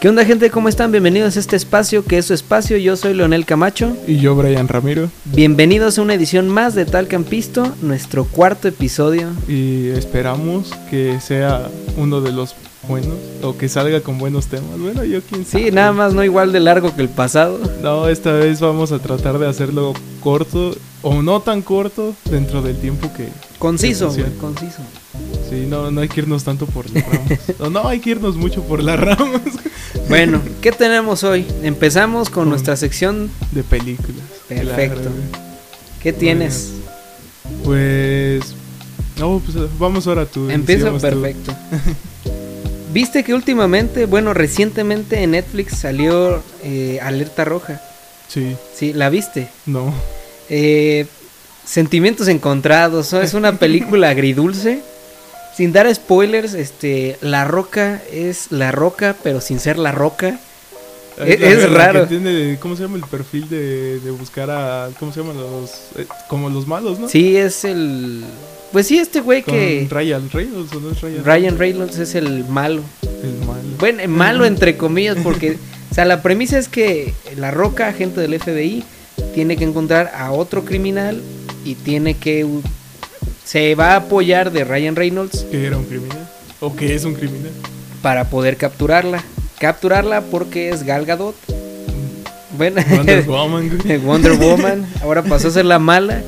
¿Qué onda gente? ¿Cómo están? Bienvenidos a este espacio que es su espacio. Yo soy Leonel Camacho. Y yo, Brian Ramiro. Bienvenidos a una edición más de Tal Campisto, nuestro cuarto episodio. Y esperamos que sea uno de los buenos o que salga con buenos temas. Bueno, yo quién sabe. Sí, nada más no igual de largo que el pasado. No, esta vez vamos a tratar de hacerlo corto o no tan corto dentro del tiempo que... Conciso, que conciso. Sí, no, no hay que irnos tanto por las ramas. no, no hay que irnos mucho por las ramas. Bueno, ¿qué tenemos hoy? Empezamos con Con- nuestra sección. de películas. Perfecto. Claro. ¿Qué tienes? Pues... No, pues vamos ahora tú. Empiezo tú. perfecto. ¿Viste que últimamente, bueno, recientemente en Netflix salió eh, Alerta Roja? Sí, Sí, ¿la viste? no. Eh, sentimientos encontrados, ¿no? es una película agridulce. Sin dar spoilers, este, La Roca es La Roca, pero sin ser La Roca. Es- la- es raro. tiene, ¿Cómo se llama el perfil de, de buscar a... ¿Cómo se llaman los... eh, como los malos, ¿no? Sí, es el... Pues sí, este güey que... Ryan Reynolds, ¿o no es Ryan? Ryan Reynolds es el malo. El malo. Bueno, malo entre comillas, porque... O sea, la premisa es que La Roca, agente del FBI, tiene que encontrar a otro criminal y tiene que... Se va a apoyar de Ryan Reynolds ¿Que era un criminal? ¿O que es un criminal? para poder capturarla. Capturarla porque es Gal Gadot. Bueno, Wonder Woman, güey. Wonder Woman. Ahora pasó a ser la mala.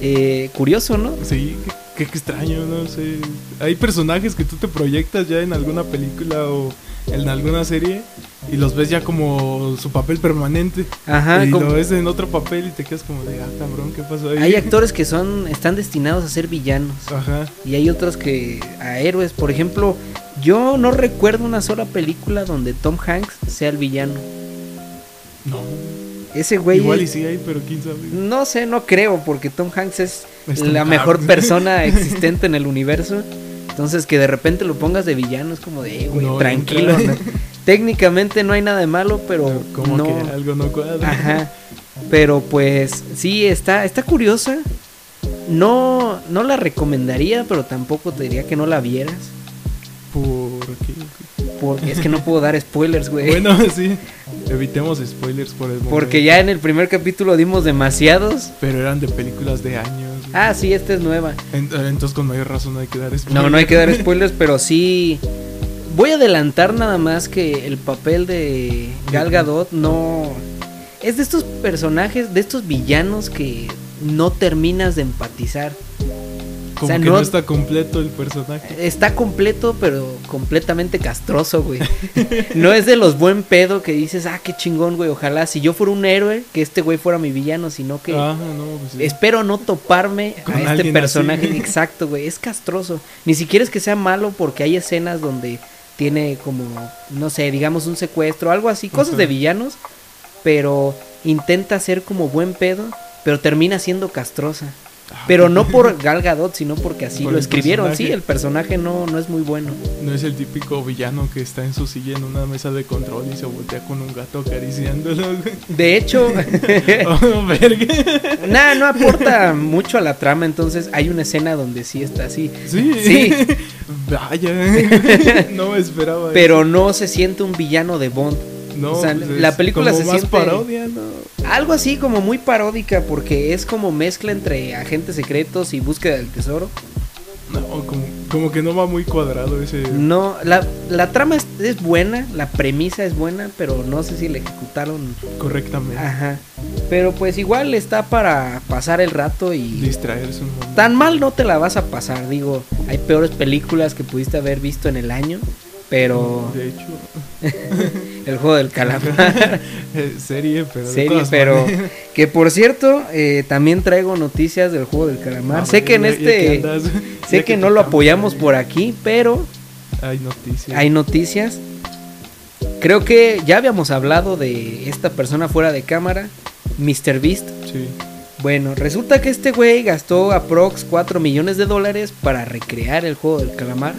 Eh, curioso, ¿no? Sí, qué, qué extraño, no sé. Hay personajes que tú te proyectas ya en alguna película o en alguna serie y los ves ya como su papel permanente. Ajá. y como- lo ves en otro papel y te quedas como de, ah, cabrón, ¿qué pasó ahí? hay actores que son están destinados a ser villanos Ajá. y hay otros que a héroes. Por ejemplo, yo no recuerdo una sola película donde Tom Hanks sea el villano. No. Ese güey. Igual y sí hay, pero quién sabe. No sé, no creo, porque Tom Hanks es Es Tom la Hanks. mejor persona existente en el universo. Entonces que de repente lo pongas de villano es como de, eh, güey, No tranquilo. ¿no? Técnicamente no hay nada de malo, pero Pero como no. que algo no cuadra. Ajá. Pero pues sí, está, está curiosa. No, no la recomendaría, pero tampoco te diría que no la vieras. ¿Por qué? Porque es que no puedo dar spoilers, güey. Bueno, sí. Evitemos spoilers por el momento. porque ya en el primer capítulo dimos demasiados. Pero eran de películas de años. Ah, sí, esta es nueva. En- Entonces con mayor razón hay que dar spoilers. No, no hay que dar spoilers, pero sí. Voy a adelantar nada más que el papel de Gal Gadot no. Es de estos personajes, de estos villanos que no terminas de empatizar. Como o sea, que no- no... está completo el personaje. Está completo, pero completamente castroso, güey. No es de los buen pedo que dices, ah, qué chingón, güey. Ojalá si yo fuera un héroe, que este güey fuera mi villano, sino que Ajá, no, pues sí. espero no toparme Con a este personaje. así. Exacto, güey. Es castroso. Ni siquiera es que sea malo porque hay escenas donde tiene como, no sé, digamos un secuestro, algo así, cosas de villanos, pero intenta ser como buen pedo, pero termina siendo castrosa. Pero no por Gal Gadot, sino porque así Por lo escribieron. Sí, el personaje no, no es muy bueno. No es el típico villano que está en su silla en una mesa de control y se voltea con un gato acariciándolo. De hecho, Oh, nada, no aporta mucho a la trama. Entonces hay una escena donde sí está así. Sí. Sí. Vaya. No me esperaba. Pero no se siente un villano de Bond. No, o sea, pues la película como se más siente- parodia, ¿no? Algo así como muy paródica porque es como mezcla entre agentes secretos y búsqueda del tesoro. No, como, como que no va muy cuadrado ese. No, la, la trama es, es buena, la premisa es buena, pero no sé si la ejecutaron. Correctamente. Ajá. Pero pues igual está para pasar el rato y Distraerse un momento. tan mal no te la vas a pasar. Digo, hay peores películas que pudiste haber visto en el año, pero De hecho, el juego del calamar. serie, pero. serie, pero que por cierto, eh, también traigo noticias del juego del calamar. Sé que en ya- ya este, sé que no lo apoyamos por aquí, pero Hay noticias. hay noticias. Creo que ya habíamos hablado de esta persona fuera de cámara, Mr. Beast. Sí. Bueno, resulta que este güey gastó aprox 4 millones de dólares para recrear el juego del calamar.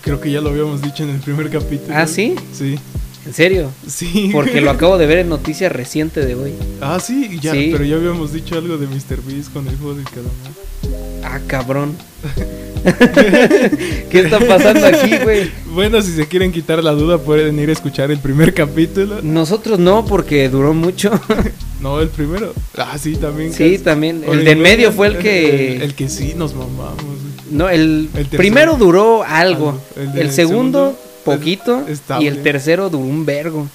Creo que ya lo habíamos dicho en el primer capítulo. ¿Ah, sí? Sí. ¿En serio? Sí. Porque lo acabo de ver en noticias reciente de hoy. Ah, sí, ya, Sí. pero ya habíamos dicho algo de Mr. Beast con el juego del calamar. Ah, cabrón. ¿Qué está pasando aquí, güey? Bueno, si se quieren quitar la duda, pueden ir a escuchar el primer capítulo. Nosotros no, porque duró mucho. No, el primero. Ah, sí, también. Sí, casi. también. El de en medio fue el que. El, el que sí nos mamamos. No, el, primero duró algo. El segundo, segundo, poquito. estable. y el tercero duró un vergo.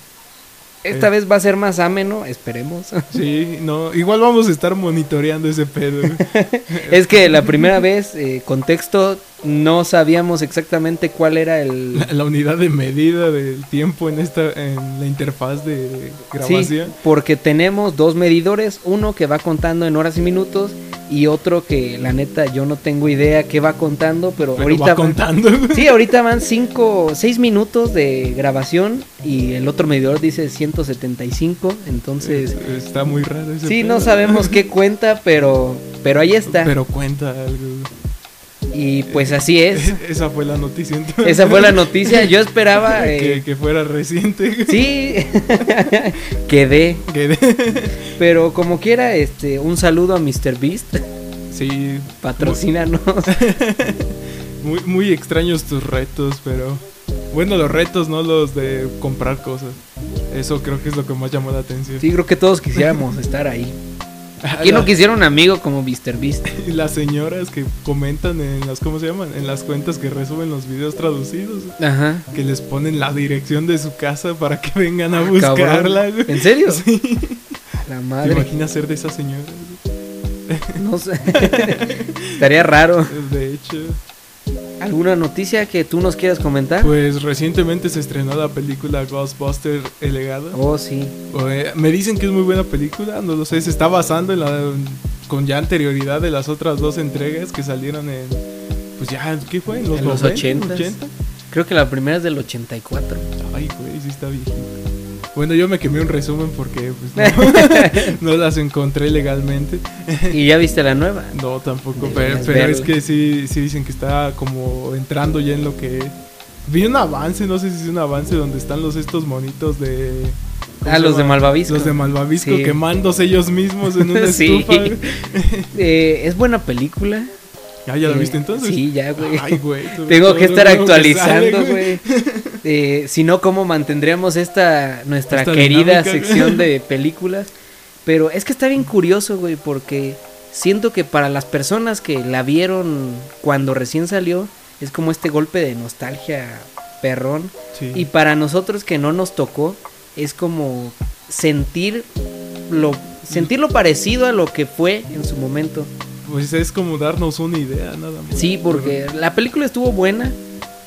Esta Eh. vez va a ser más ameno, esperemos. Sí, no. Igual vamos a estar monitoreando ese pedo. es que la primera vez, eh, contexto, no sabíamos exactamente cuál era el. La, la unidad de medida del tiempo en esta en la interfaz de Sí, grabación. porque tenemos dos medidores, uno que va contando en horas y minutos y otro que la neta yo no tengo idea qué va contando, pero, Pero ahorita va van- contando. Sí, ahorita van 5, 6 minutos de grabación y el otro medidor dice 175, entonces Está muy raro ese sí, no sabemos qué cuenta, pero pero ahí está. Pero cuenta algo. Y pues así es. Esa fue la noticia. entonces. Esa fue la noticia. Yo esperaba que, eh, que fuera reciente. sí quedé, Que- pero como quiera este un saludo a Mr Beast, sí, patrocínanos. muy, muy extraños tus retos, pero bueno, los retos, no los de comprar cosas. Eso creo que es lo que más llamó la atención. Sí, creo que todos quisiéramos estar ahí. ¿Quién no quisiera un amigo como Mr Beast? Las señoras que comentan en las, ¿cómo se llaman? En las cuentas que resuben los videos traducidos. Ajá. Que les ponen la dirección de su casa para que vengan a Ah, buscarla. cabrón. ¿En serio? Sí. La ¿Te madre. imaginas ser de esas señoras? No sé. Estaría raro. De hecho, ¿Alguna noticia que tú nos quieras comentar? pues recientemente se estrenó la película Ghostbuster El legado. Oh, sí. Eh, Me dicen que es muy buena película, no lo sé, se está basando en la con ya anterioridad de las otras dos entregas que salieron en pues ya, ¿qué fue? En los, En los 90, 80s. Creo que la primera es del 84. Ay, güey, sí está viejito. Bueno, yo me quemé un resumen porque pues, no, no las encontré legalmente. ¿Y ya viste la nueva? No, tampoco, pero, es que sí, sí dicen que está como entrando ya en lo que... Vi un avance, no sé si es un avance donde están los estos monitos de... ¿cómo Ah, los de? Malvavisco. Los de Malvavisco Sí. quemándose ellos mismos en una Sí. estufa. Eh, es buena película. Ah, ¿Ya Eh, viste entonces? Sí, ya, güey. Ay, güey. todo- Tengo que estar lo actualizando, güey. Eh, si no, ¿cómo mantendríamos esta nuestra Esta querida dinámica, sección de películas? Pero es que está bien curioso, güey, porque siento que para las personas que la vieron cuando recién salió, es como este golpe de nostalgia perrón. Sí. Y para nosotros que no nos tocó, es como sentir lo, sentir lo parecido a lo que fue en su momento. Pues es como darnos una idea, nada más. Sí, porque la película estuvo buena.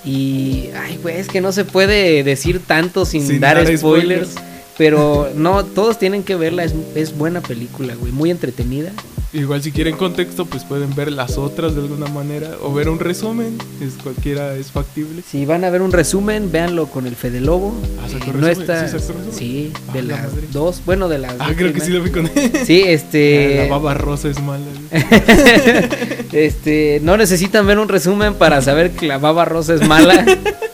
Y, ay, güey, es que no se puede decir tanto sin, Sin dar, dar spoilers. spoilers. Pero no, todos tienen que verla. Es, es buena película, güey. Muy entretenida. Igual si quieren contexto, pues pueden ver las otras de alguna manera o ver un resumen, es cualquiera es factible. Si van a ver un resumen, véanlo con el Fede Lobo. Ah, Eh, ¿sacó no está. ¿Sí? Sí, Ah, de la las madre. dos. Bueno, de las. Ah, dos creo que sí lo vi con él. Sí, este. La baba rosa es mala. este, no necesitan ver un resumen para saber que la baba rosa es mala.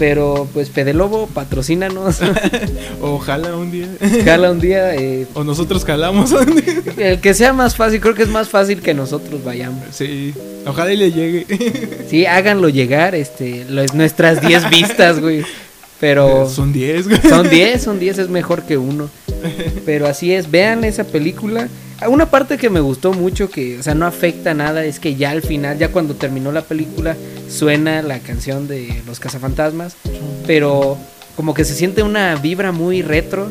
Pero pues Fede Lobo, patrocínanos. Ojalá un día. Jala un día. eh, O nosotros jalamos el que sea más fácil, creo que es más fácil que nosotros vayamos. Sí, ojalá y le llegue. Sí, háganlo llegar, este, los- nuestras 10 vistas, güey. Pero Son 10, güey. son 10, son 10, es mejor que uno. Pero así es, vean esa película. Una parte que me gustó mucho, que, o sea, no afecta nada, es que ya al final, ya cuando terminó la película, suena la canción de Los Cazafantasmas. Pero como que se siente una vibra muy retro,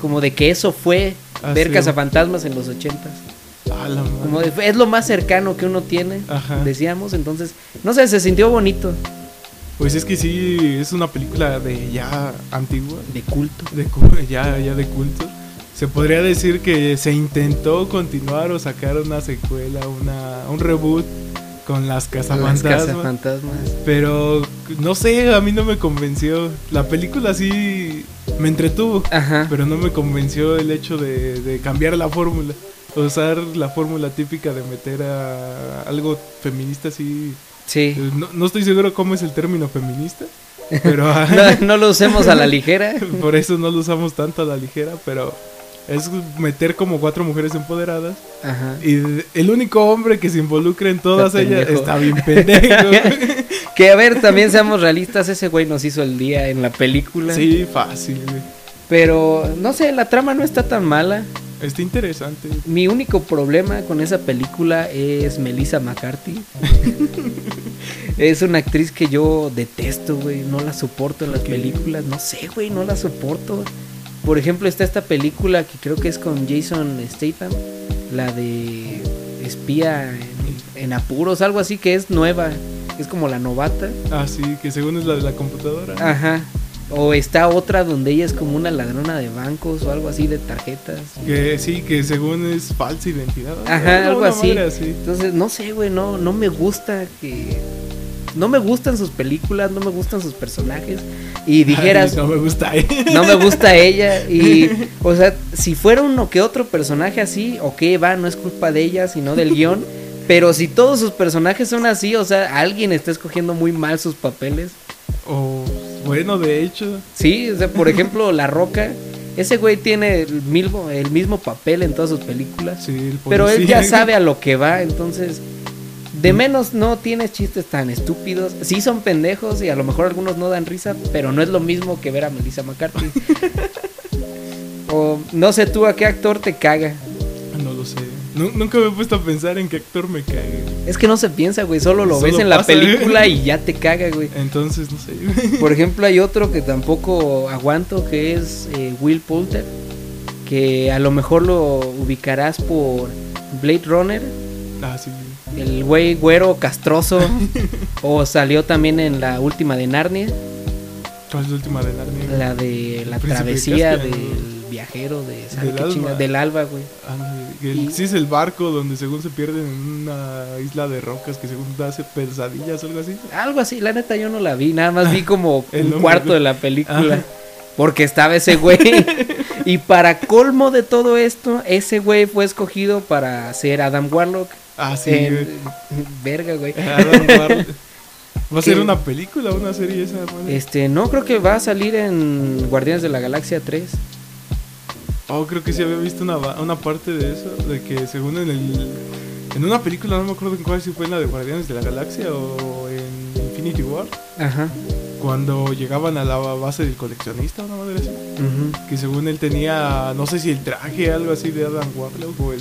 como de que eso fue Ah, ver sí. Cazafantasmas en los ochentas. Como de- es lo más cercano que uno tiene, Ajá. decíamos. Entonces, no sé, se sintió bonito. Pues es que sí, es una película de ya antigua, De culto. de ya, ya de culto. Se podría decir que se intentó continuar o sacar una secuela, una, un reboot con las Las cazafantasmas. cazafantasmas. Pero no sé, a mí no me convenció. La película sí me entretuvo, Ajá. pero no me convenció el hecho de, de cambiar la fórmula. Usar la fórmula típica de meter a algo feminista así. Sí. No, no estoy seguro cómo es el término feminista, pero No, no lo usemos a la ligera. por eso no lo usamos tanto a la ligera, pero es meter como cuatro mujeres empoderadas. Ajá. Y el único hombre que se involucra en todas Está ellas pendejo. está bien pendejo. Que a ver, también seamos realistas, ese güey nos hizo el día en la película. sí, fácil, güey. Pero no sé, la trama no está tan mala. Está interesante. Mi único problema con esa película es Melissa McCarthy. es una actriz que yo detesto, güey. No la soporto en las películas. No sé, güey, no la soporto. Por ejemplo, está esta película que creo que es con Jason Statham. La de espía en, en apuros, algo así que es nueva. Es como la novata. Ah, sí, que según es la de la computadora. Ajá. O está otra donde ella es como una ladrona de bancos o algo así de tarjetas. Que sí, que según es falsa identidad. Ajá, algo así. así. Entonces, no sé, güey, no, no me gusta que... No me gustan sus películas, no me gustan sus personajes. Y dijeras, Ay, no me gusta. ¿eh? no me gusta ella. Y, o sea, si fuera uno que otro personaje así, ok, va, no es culpa de ella, sino del guion. Pero si todos sus personajes son así, o sea, alguien está escogiendo muy mal sus papeles. O, bueno, de hecho. Sí, o sea, por ejemplo, La Roca, ese güey tiene el mismo, el mismo papel en todas sus películas. Sí, el Pero él ya sabe a lo que va, entonces de menos no tienes chistes tan estúpidos. Sí son pendejos y a lo mejor algunos no dan risa, pero no es lo mismo que ver a Melissa McCarthy. o no sé tú a qué actor te caga. No lo sé. Nu- nunca me he puesto a pensar en qué actor me cague. Es que no se piensa, güey, solo lo Solo ves en la pasa, película y ya te caga, güey. Entonces, no sé. Por ejemplo, hay otro que tampoco aguanto, que es eh, Will Poulter, que a lo mejor lo ubicarás por Blade Runner, ah, sí. El güey güero castroso, o salió también en la última de Narnia, ¿Cuál es la última de Narnia? la de la travesía del viajero de ¿sabe Del qué chinga? del alba, güey. El- Y- sí, es el barco donde según se pierden en una isla de rocas que según hace pesadillas o algo así. Algo así, la neta yo no la vi, nada más vi como un cuarto de- de la película. Ajá. Porque estaba ese güey. y para colmo de todo esto, ese güey fue escogido para ser Adam Warlock. Ah, sí. en- verga, güey. Warlock. ¿Va a ser una película o una serie esa madre? Este, no creo que va a salir en Guardianes de la Galaxia 3. Oh, creo que sí había visto una, una parte de eso, de que según en el en una película, no me acuerdo en cuál, si fue en la de Guardianes de la Galaxia o en Infinity War, Ajá. cuando llegaban a la base del coleccionista, una madre así, ujú. que según él tenía, no sé si el traje, algo así de Adam Warlock o el...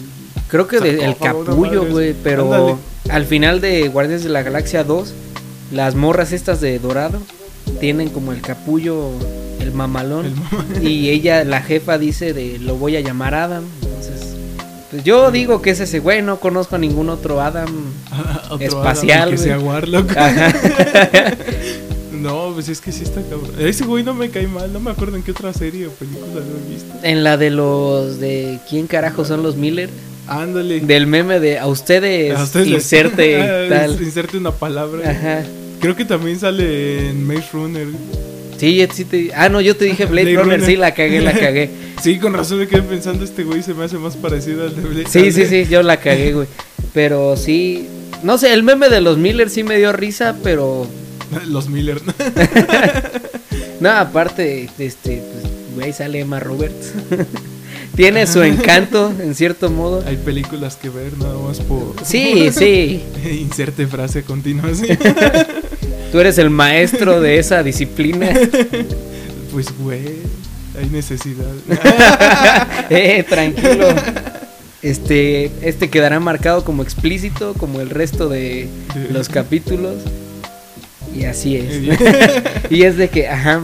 Creo que de- el capullo, güey, pero Ándale. al final de Guardianes de la Galaxia 2, las morras estas de dorado tienen como el capullo, el mamalón. el. Y ella, la jefa, dice de lo voy a llamar Adam. Entonces, pues yo digo que es ese güey, no conozco a ningún otro Adam. Otro Espacial, Adam que sea Warlock. No, pues es que sí está cabrón. Ese güey no me cae mal, no me acuerdo en qué otra serie o película lo he visto. En la de los de quién carajo son los Miller, Ándale. del meme de a ustedes, A ustedes les- inserte Ah, tal. Inserte una palabra. Ajá. Creo que también sale en Maze Runner. Sí, sí te- ah, no, yo te dije Blade, Blade Runner, Runner. sí, la cagué, la cagué. Sí, con razón me quedé pensando, este güey se me hace más parecido al de Blade. Sí, al sí, sí, yo la cagué, güey. Pero sí, no sé, el meme de los Miller sí me dio risa, pero Los Miller. no, aparte, este, pues, güey, sale Emma Roberts. Tiene su encanto, en cierto modo. Hay películas que ver nada más por... Sí, sí, Inserte frase a continuación. tú eres el maestro de esa disciplina. pues, güey, hay necesidad. eh, tranquilo. Este, este quedará marcado como explícito, como el resto de los capítulos. Y así es. y es de que, ajá.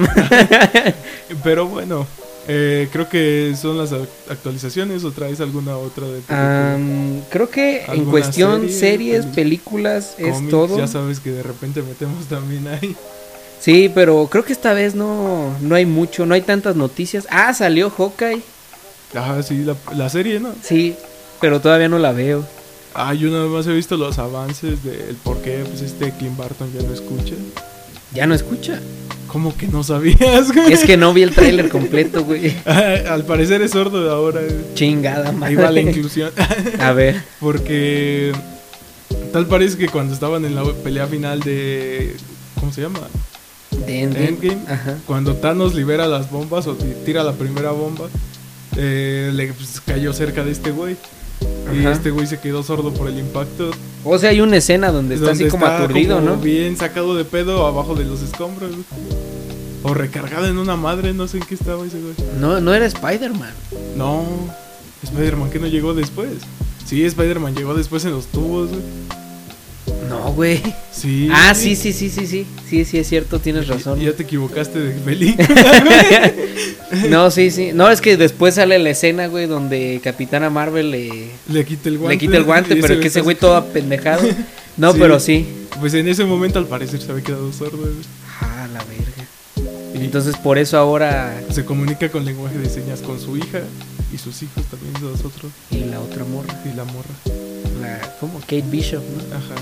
Pero bueno, eh, creo que son las ac- actualizaciones o traes alguna otra de? Am, creo que en ¿Alguna cuestión serie, series, películas, es todo. Ya sabes que de repente metemos también ahí. Sí, pero creo que esta vez no, no hay mucho, no hay tantas noticias. Ah, salió Hawkeye. Ah, sí, la, la serie, ¿no? Sí, pero todavía no la veo. Ah, yo nada más he visto los avances del por qué pues este Clint Barton ya no escucha. Ya no escucha. ¿Cómo que no sabías, güey? Es que no vi el tráiler completo, güey. Al parecer es sordo de ahora. güey. Chingada, Ahí va la madre. inclusión. A ver. Porque tal parece que cuando estaban en la pelea final de... ¿Cómo se llama? De Endgame. Endgame. Ajá. Cuando Thanos libera las bombas o ti- tira la primera bomba, eh, le pues, cayó cerca de este güey. Y Ajá. este güey se quedó sordo por el impacto. O sea, hay una escena donde está donde así como está aturdido, como ¿no? Bien sacado de pedo abajo de los escombros. güey. O recargado en una madre, no sé en qué estaba ese güey. No, no era Spider-Man. No, Spider-Man que no llegó después. Sí, Spider-Man llegó después en los tubos, güey. No, güey. Sí. Ah, sí, sí, sí, sí, sí. Sí, sí, es cierto, tienes razón. Y- Ya te equivocaste de película. güey. No, sí, sí. No, es que después sale la escena, güey, donde Capitana Marvel le, le quita el guante. le quita el guante, pero es que ese güey todo apendejado. No, Sí. pero sí. Pues en ese momento al parecer se había quedado sordo. güey. Ah, la verga. Y Entonces por eso ahora. se comunica con lenguaje de señas con su hija y sus hijos también, los otros. Y la otra morra. Y la morra. La, ¿Cómo? Kate Bishop, ¿no? Ajá.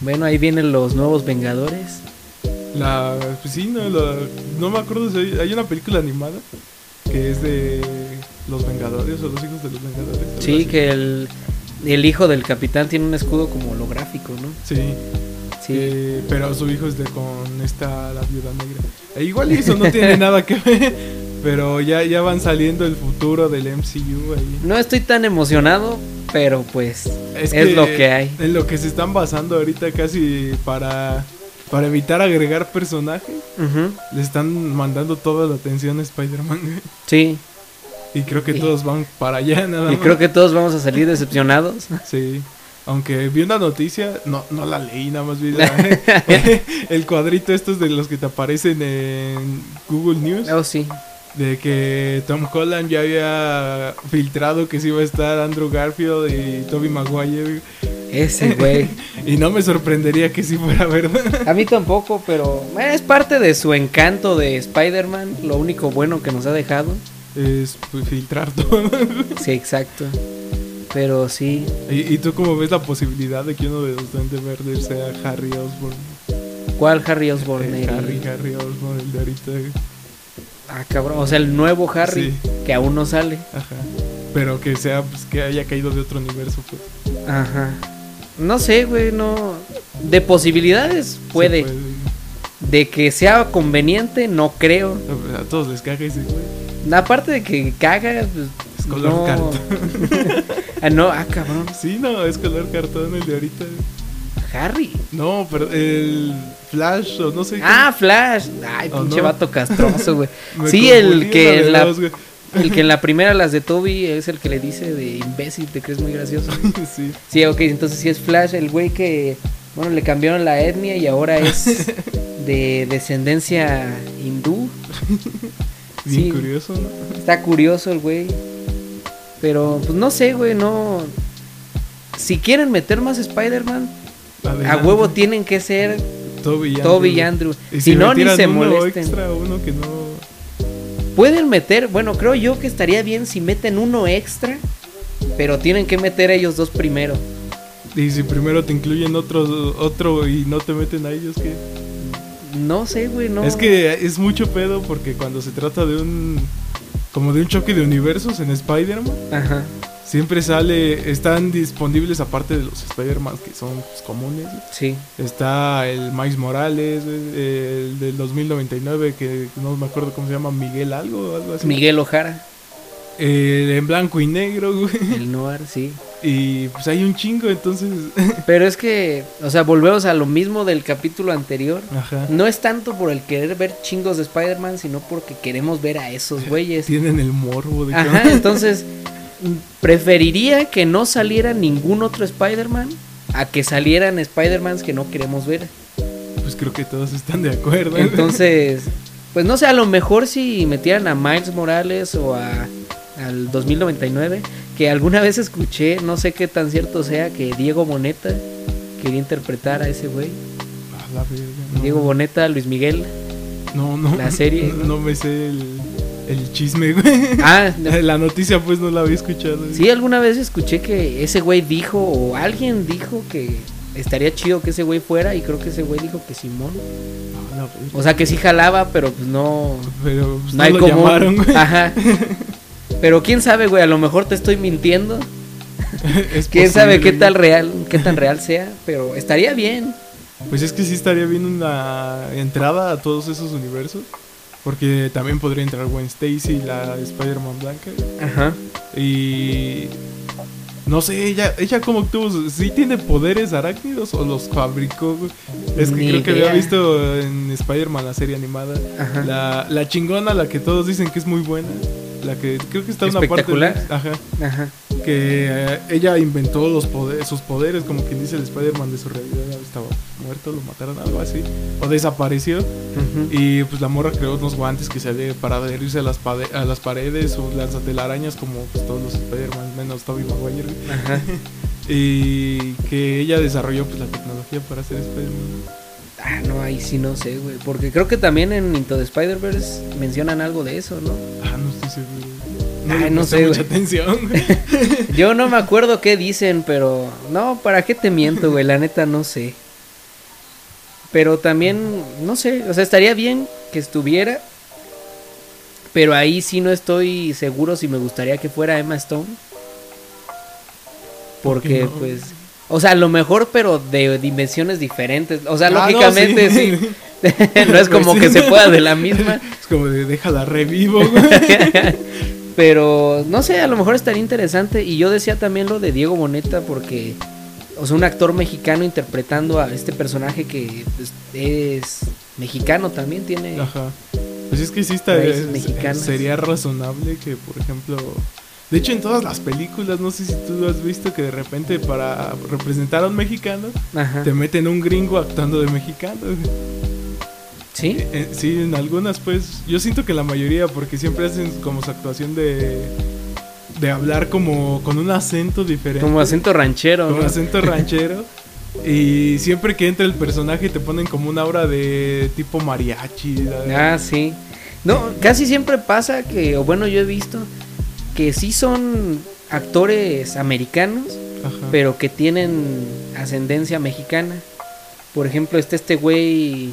Bueno, ahí vienen los nuevos Vengadores. La, pues sí, no, la- no me acuerdo si hay, una película animada que es de los Vengadores o los hijos de los Vengadores. Sí, así. que el, el hijo del capitán tiene un escudo como holográfico, ¿no? Sí, Sí. eh, pero su hijo es de con esta, la viuda negra. E igual eso no tiene nada que ver, pero ya, ya van saliendo el futuro del MCU ahí. No estoy tan emocionado, pero pues es, que lo que hay. En lo que se están basando ahorita casi para, para evitar agregar personajes, Ujú, le están mandando toda la atención a Spider-Man. Sí, Y creo que Y- todos van para allá nada y más. creo que todos vamos a salir decepcionados. Sí. Aunque vi una noticia, no, no la leí, nada más vi la- el cuadrito estos de los que te aparecen en Google News. Oh, sí. De que Tom Holland ya había filtrado que sí iba a estar Andrew Garfield y Toby Maguire. Ese güey. Y no me sorprendería que sí fuera verdad. A mí tampoco, pero es parte de su encanto de Spider-Man, lo único bueno que nos ha dejado. Es pues, filtrar todo. Sí, exacto. Pero sí, ¿Y, y tú cómo ves la posibilidad de que uno de los Duendes Verdes sea Harry Osborn? ¿cuál Harry Osborn? Eh, El- Harry, Harry Osborn, el de ahorita. Ah, cabrón, o sea, el nuevo Harry, Sí. que aún no sale. Ajá. Pero que sea, pues que haya caído de otro universo, pues. Ajá. No sé, güey, no. De posibilidades puede. De que sea conveniente, no creo. A todos les caga ese güey. Aparte de que caga, pues, Es color no. cartón. ah, no, ah, cabrón. Sí, no, es color cartón el de ahorita. Harry. No, pero el Flash o no sé. Ah, Flash. Ay, ¿O pinche no? vato castroso, güey. Sí, el que en la, dos, el que en la primera las de Toby es el que le dice de imbécil, te crees muy gracioso. sí. Sí, ok, entonces sí es Flash, el güey que, bueno, le cambiaron la etnia y ahora es de descendencia hindú. Bien Sí. curioso, ¿no? Está curioso el güey. Pero, pues no sé, güey, no... Si quieren meter más Spider-Man, a huevo tienen que ser Toby y Toby y Andrew. Y Si no, ni se uno molesten. extra, uno que no. Pueden meter, bueno, creo yo que estaría bien si meten uno extra, pero tienen que meter a ellos dos primero. Y si primero te incluyen otro, otro y no te meten a ellos, ¿qué? No sé, güey, no. Es que es mucho pedo porque cuando se trata de un. Como de un choque de universos en Spider-Man, Ajá. Siempre sale. Están disponibles aparte de los Spider-Man que son pues, comunes. Sí. Está el Miles Morales, el del 2099, que no me acuerdo cómo se llama, Miguel algo algo así. Miguel Ojara, El en blanco y negro, güey. el Noir, sí. Y pues hay un chingo, entonces. Pero es que, o sea, volvemos a lo mismo del capítulo anterior. Ajá. No es tanto por el querer ver chingos de Spider-Man, sino porque queremos ver a esos güeyes. Tienen el morbo de que- Ajá, entonces preferiría que no saliera ningún otro Spider-Man a que salieran Spider-Mans que no queremos ver. Pues creo que todos están de acuerdo. Entonces, pues no sé, a lo mejor si metieran a Miles Morales o a al 2099, que alguna vez escuché, no sé qué tan cierto sea, que Diego Boneta quería interpretar a ese güey. A la verga, no. Diego Boneta, Luis Miguel. No, no. La serie, No, ¿no? no me sé el, el chisme, güey. Ah, La noticia, pues no la había escuchado. güey. sí, alguna vez escuché que ese güey dijo, o alguien dijo que estaría chido que ese güey fuera, y creo que ese güey dijo que Simón. A la verga. O sea, que sí jalaba, pero pues no. Pero pues, no no, hay lo como. llamaron, güey. Ajá. Pero quién sabe, güey, a lo mejor te estoy mintiendo. Es Quién sabe qué tal real, qué tan real sea, pero estaría bien. Pues es que sí estaría bien una entrada a todos esos universos. Porque también podría entrar Gwen Stacy, la Spider-Man blanca. Ajá. Y. No sé, ella, ella como tuvo. ¿Sí tiene poderes arácnidos o los fabricó? Es que Ni creo que había visto en Spider-Man la serie animada. Ajá. La, la chingona, la que todos dicen que es muy buena. La que creo que está en una parte. Espectacular. de- Ajá. Ajá. Que eh, ella inventó los poderes, sus poderes, como quien dice el Spider-Man de su realidad. Estaba muerto, lo mataron, algo así. O desapareció. Y pues la morra creó unos guantes que se para adherirse a las, a las paredes o lanzatelarañas como pues, todos los Spider-Man, menos Tobey Maguire. Ajá. Y que ella desarrolló pues la tecnología para hacer Spider-Man. Ah, no, ahí sí no sé, güey. Porque creo que también en Into the Spider-Verse mencionan algo de eso, ¿no? Ah, no estoy seguro. No, Ay, no presté sé, mucha atención. Yo no me acuerdo qué dicen, pero no, ¿para qué te miento, güey? La neta no sé. Pero también, no sé, o sea, estaría bien que estuviera. Pero ahí sí no estoy seguro si me gustaría que fuera Emma Stone. ¿Por qué Porque, no? pues, o sea, a lo mejor, pero de dimensiones diferentes. O sea, Ah, no, lógicamente sí. no es como Pues que sí. se pueda de la misma. Es como de déjala revivo, güey. Pero no sé, a lo mejor estaría interesante. Y yo decía también lo de Diego Boneta porque, o sea, un actor mexicano interpretando a este personaje que pues, es mexicano también tiene. Ajá. Pues es que sí está. Es- sería razonable que, por ejemplo. De hecho, en todas las películas, no sé si tú has visto que de repente para representar a un mexicano, Ajá. te meten un gringo actuando de mexicano. Sí. Eh, eh, sí, en algunas, pues. Yo siento que la mayoría, porque siempre hacen como su actuación de. De hablar como con un acento diferente. Como acento ranchero. Con ¿no? acento ranchero. Y siempre que entra el personaje te ponen como una aura de tipo mariachi. Ah, sí. No, casi siempre pasa que, o bueno, yo he visto que sí son actores americanos, Ajá. pero que tienen ascendencia mexicana. Por ejemplo, está este güey.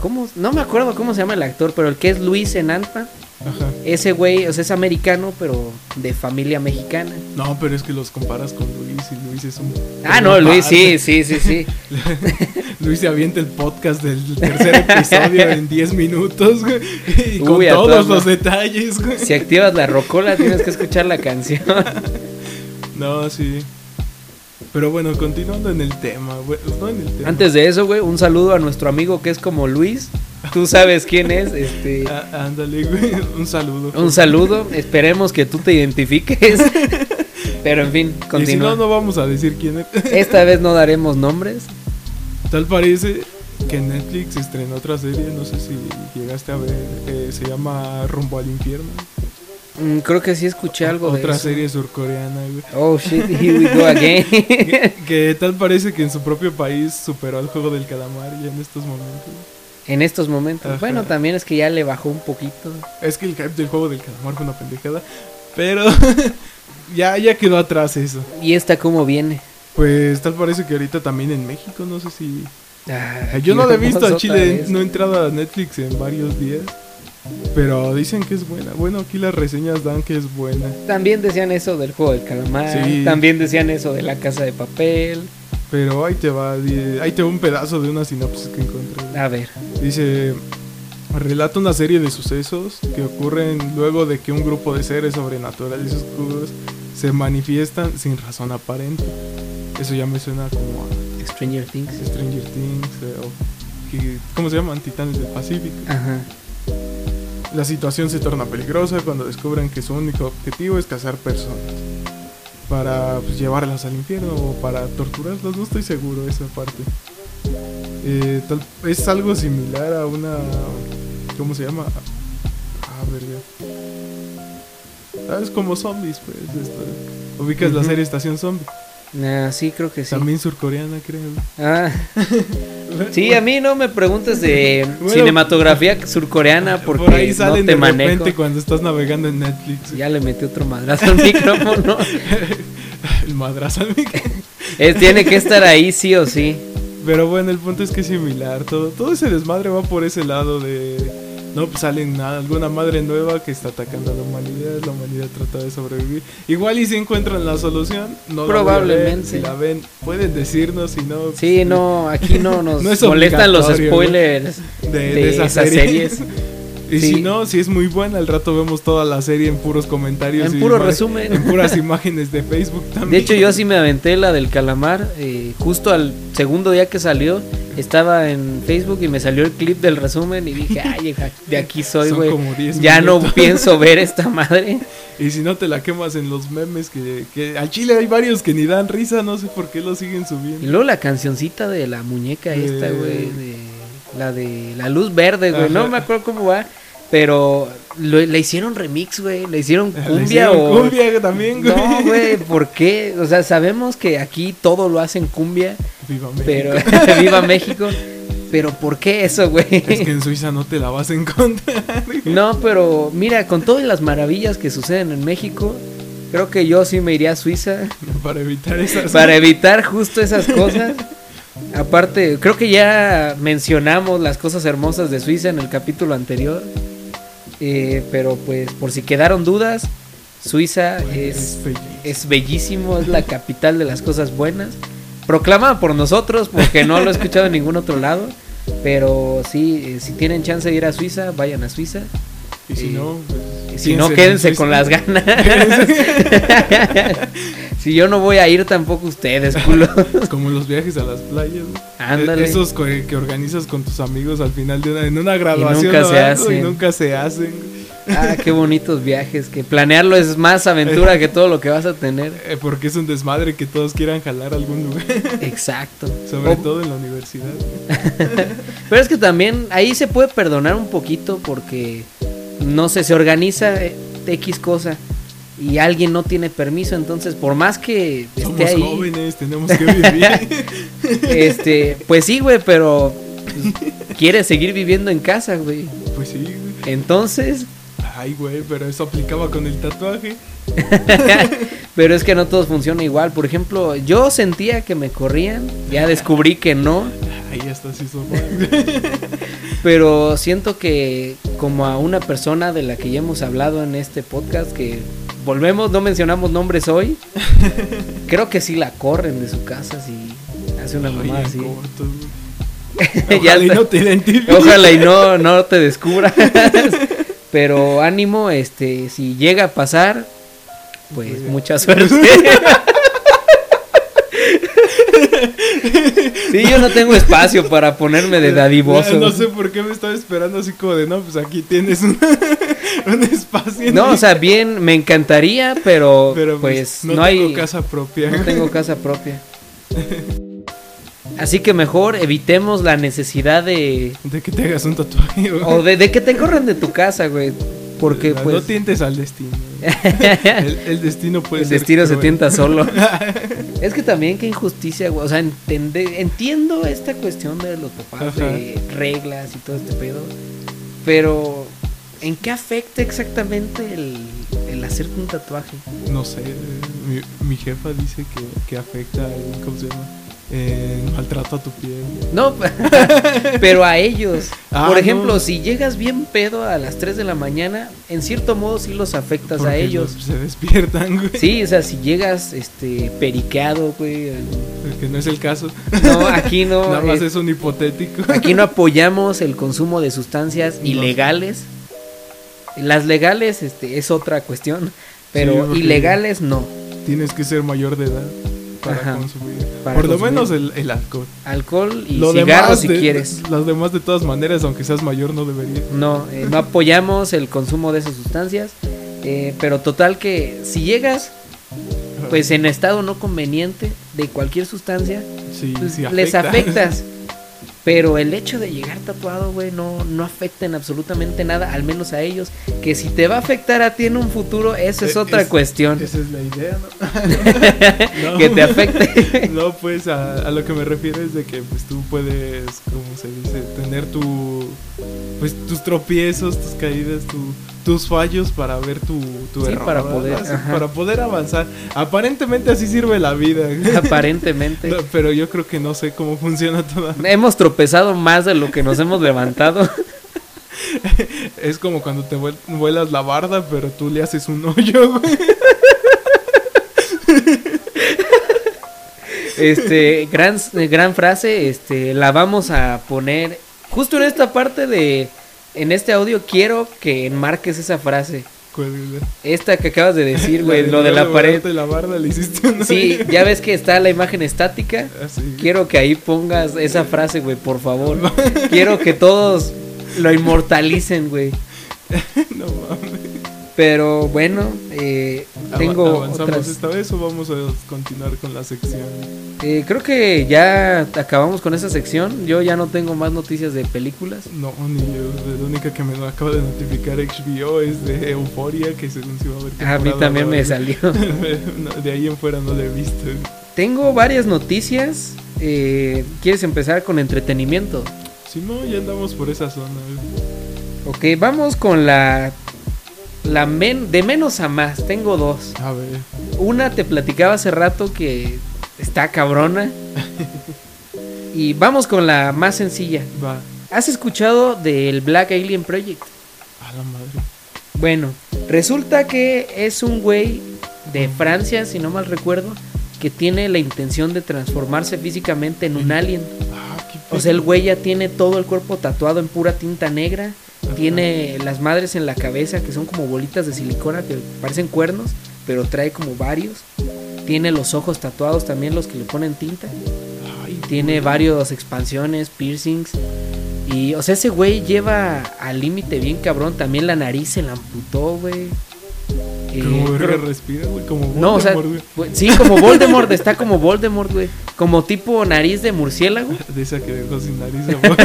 ¿Cómo? No me acuerdo cómo se llama el actor, pero el que es Luis en Ant-Man. Ajá. Ese güey, o sea, es americano, pero de familia mexicana. No, pero es que los comparas con Luis y Luis es un. Ah, no, Luis, sí, sí, sí, sí. Luis se avienta el podcast del tercer episodio en 10 minutos, güey. Y con Uy, todos los detalles, güey. Si activas la rocola, tienes que escuchar la canción. No, sí. Pero bueno, continuando en el tema, güey. No en el tema. Antes de eso, güey, un saludo a nuestro amigo que es como Luis. Tú sabes quién es, este. Ah, ándale, güey. Un saludo. Un saludo, esperemos que tú te identifiques. Pero en fin, Y si continúa. no, no vamos a decir quién es. Esta vez no daremos nombres. Tal parece que Netflix estrenó otra serie, no sé si llegaste a ver, eh, se llama Rumbo al Infierno. Mm, creo que sí escuché algo de Otra eso. serie surcoreana, güey. Oh shit, here we go again. que, que tal parece que en su propio país superó al juego del calamar ya en estos momentos. En estos momentos. Ajá. Bueno, también es que ya le bajó un poquito. Es que el hype del juego del calamar fue una pendejada, pero ya, ya quedó atrás eso. ¿Y esta cómo viene? Pues tal parece que ahorita también en México, no sé si... Ah, Yo no la he visto a Chile, no he entrado a Netflix en varios días. Pero dicen que es buena. Bueno, aquí las reseñas dan que es buena. También decían eso del juego del calamar. Sí. También decían eso de la casa de papel. Pero ahí te va, ahí te va un pedazo de una sinopsis que encontré. A ver. Dice, relata una serie de sucesos que ocurren luego de que un grupo de seres sobrenaturales oscuros se manifiestan sin razón aparente. Eso ya me suena como a Stranger Things. Stranger Things eh, o ¿cómo se llaman? Titanes del Pacífico. Ajá. La situación se torna peligrosa cuando descubren que su único objetivo es cazar personas para pues, llevarlas al infierno o para torturarlas, no estoy seguro de esa parte. Eh, tal- es algo similar a una... ¿Cómo se llama? Ah, verga. Ah, es como zombies, pues. esto. Ubicas la Ujú. serie Estación Zombie. Ah, sí, creo que sí. También surcoreana, creo. Ah. Sí, a mí no me preguntes de Bueno, cinematografía surcoreana porque Por ahí no salen te de manejo. repente cuando estás navegando en Netflix. Ya le metí otro madrazo al micrófono. El madrazo al mic- Es, tiene que estar ahí sí o sí. Pero bueno, el punto es que es similar. Todo, todo ese desmadre va por ese lado de. No, pues salen alguna madre nueva que está atacando a la humanidad. La humanidad trata de sobrevivir. Igual y si encuentran la solución, no la ver. Probablemente. Si la ven, pueden decirnos. Si no, Sí, no, aquí no nos No es molestan los spoilers de, de, de esa esas serie. series. Y Sí. si no, si es muy buena, al rato vemos toda la serie en puros comentarios. En y puro resumen. En puras imágenes de Facebook también. De hecho, yo sí me aventé la del calamar. eh, justo al segundo día que salió, estaba en Facebook y me salió el clip del resumen. Y dije, ay, de aquí soy, güey. como 10 Ya no minutos. pienso ver esta madre. Y si no te la quemas en los memes, que, que al chile hay varios que ni dan risa, no sé por qué lo siguen Y subiendo. luego la cancioncita de la muñeca esta, güey. de- La de la luz verde, güey. No me acuerdo cómo va. Pero lo- le hicieron remix, güey. Le hicieron Le cumbia hicieron o. Cumbia también, güey. No, güey, ¿por qué? O sea, sabemos que aquí todo lo hacen cumbia, Viva México. pero viva México. Pero ¿por qué eso, güey? Es que en Suiza no te la vas a encontrar. No, pero mira, con todas las maravillas que suceden en México, creo que yo sí me iría a Suiza Para evitar esas. para evitar justo esas cosas. Aparte, creo que ya mencionamos las cosas hermosas de Suiza en el capítulo anterior. Eh, pero pues por si quedaron dudas, Suiza es, bellísimo. es bellísimo, es la capital de las cosas buenas. Proclamada por nosotros porque no lo he escuchado en ningún otro lado. Pero sí, eh, si tienen chance de ir a Suiza, vayan a Suiza. Y si eh, no, pues, Si no, quédense quédense en con las ganas. si yo no voy a ir, tampoco ustedes, culo. Como los viajes a las playas. Ándale. Esos que, que organizas con tus amigos al final de una, en una graduación nunca o se algo, y hacen. nunca se hacen. Ah, qué bonitos viajes. Que planearlo es más aventura que todo lo que vas a tener. Eh, porque es un desmadre que todos quieran jalar a algún lugar. Exacto. Sobre O- todo en la universidad. Pero es que también ahí se puede perdonar un poquito porque no sé, se organiza eh, X cosa y alguien no tiene permiso, entonces por más que esté Somos ahí, jóvenes, tenemos que vivir. este, pues sí, güey, pero pues, quiere seguir viviendo en casa, güey. pues sí, güey. Entonces, Ay, güey, pero eso aplicaba con el tatuaje. pero es que no todos funciona igual. Por ejemplo, yo sentía que me corrían, ya descubrí que no, Ahí está, sí son pero siento que como a una persona de la que ya hemos hablado en este podcast, que volvemos, no mencionamos nombres hoy, creo que sí la corren de su casa si hace una mamada así. Ojalá y no te identifiques. Ojalá y no, no te descubras. Pero ánimo, este, si llega a pasar, Pues, mucha suerte. Sí, yo no tengo espacio para ponerme de dadivoso. No, no sé por qué me estaba esperando así como de, no, pues aquí tienes un, un espacio. No, o sea, bien, me encantaría, pero, pero pues, no, no, tengo hay casa propia. no tengo casa propia. Así que mejor evitemos la necesidad de De que te hagas un tatuaje. güey. o de, de que te corran de tu casa, güey, porque no, pues no tientes al destino. El, el destino puede el ser destino se tienta solo. Es que también qué injusticia, güey. O sea, entende- entiendo esta cuestión de los papás, Ajá. de reglas y todo este pedo. Pero, ¿en qué afecta exactamente el, el hacerte un tatuaje? No sé, mi, mi jefa dice que, que afecta ¿cómo se llama? Eh, maltrato a tu piel. No, pero a ellos. Ah, Por ejemplo, no. si llegas bien pedo a las 3 de la mañana, en cierto modo sí los afectas a ellos. se despiertan, güey. Sí, o sea, si llegas este periqueado, güey. Que no es el caso. No, aquí no. Nada más eh, es un hipotético. Aquí no apoyamos el consumo de sustancias No. ilegales. Las legales este, es otra cuestión, pero ilegales no. Tienes que ser mayor de edad para Ajá, consumir. Para Por lo menos el, el alcohol. Alcohol y Lo cigarros si de- quieres. Las demás de todas maneras, aunque seas mayor, no debería. No, eh, no apoyamos el consumo de esas sustancias. eh, pero total que si llegas pues en estado no conveniente de cualquier sustancia, Sí, pues, les afecta. afectas. Pero el hecho de llegar tatuado, güey, no, no afecta en absolutamente nada, al menos a ellos. Que si te va a afectar a ti en un futuro, eso es Eh, otra es- cuestión. Esa es la idea, ¿no? No. que te afecte. No, pues a, a lo que me refiero es de que pues tú puedes, como se dice, tener tu pues tus tropiezos, tus caídas, tu- tus fallos para ver tu, tu Sí, error, para poder, ajá. para poder avanzar. Aparentemente así sirve la vida. Aparentemente. No, pero yo creo que no sé cómo funciona toda. Hemos tropezado más de lo que nos hemos levantado. Es como cuando te vuel- vuelas la barda, pero tú le haces un hoyo, güey. Este, gran, gran frase, este, la vamos a poner justo en esta parte de en este audio quiero que enmarques esa frase. ¿Cuál es la- Esta que acabas de decir, la güey, lo de no la pared. la barda le hiciste una- Sí, ya ves que está la imagen estática. Ah, sí. Quiero que ahí pongas esa frase, güey, por favor. Quiero que todos lo inmortalicen, güey. no mames. Pero bueno, eh, tengo ¿Avanzamos otras. esta vez o vamos a continuar con la sección? Eh, creo que ya acabamos con esa sección. Yo ya no tengo más noticias de películas. No, ni yo. La única que me acaba de notificar HBO es de Euforia, que según se iba a ver. A mí también me salió. De ahí en fuera no la he visto. Tengo varias noticias. Eh, ¿Quieres empezar con entretenimiento? Si no, ya andamos por esa zona. Ok, vamos con la, la men- de menos a más. Tengo dos. A ver. Una te platicaba hace rato que está cabrona. Y vamos con la más sencilla. Va. ¿Has escuchado del Black Alien Project? A la madre. Bueno, resulta que es un güey de Francia, si no mal recuerdo, que tiene la intención de transformarse físicamente en un alien. Ah, qué O sea, el güey ya tiene todo el cuerpo tatuado en pura tinta negra. Tiene las madres en la cabeza que son como bolitas de silicona que parecen cuernos, pero trae como varios. Tiene los ojos tatuados también, los que le ponen tinta. Ay, Tiene varios expansiones, piercings. Y, o sea, ese güey lleva al límite bien cabrón. También la nariz se la amputó, güey. Eh, Como verga respira, güey. Como no, o sea, Voldemort, güey, sí, como Voldemort, está como Voldemort, güey. Como tipo nariz de murciélago. De esa que dejó sin nariz. amor.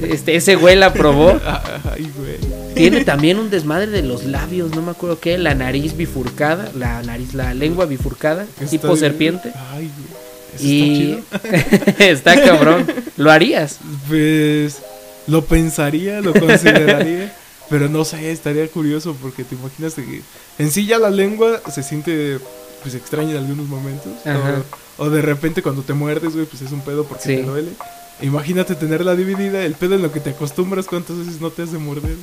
Este, ese güey la probó. Ay, güey. Tiene también un desmadre de los labios, no me acuerdo qué, la nariz bifurcada, la nariz, la lengua bifurcada, tipo bien. serpiente. Ay, güey. Eso Y está chido. está cabrón. ¿Lo harías? Pues lo pensaría, lo consideraría, pero no sé, estaría curioso porque te imaginas que en sí ya la lengua se siente pues extraña en algunos momentos Ajá. O de repente cuando te muerdes, güey, pues es un pedo porque Sí. te duele. Imagínate tenerla dividida, el pedo en lo que te acostumbras, cuántas veces no te hace morder.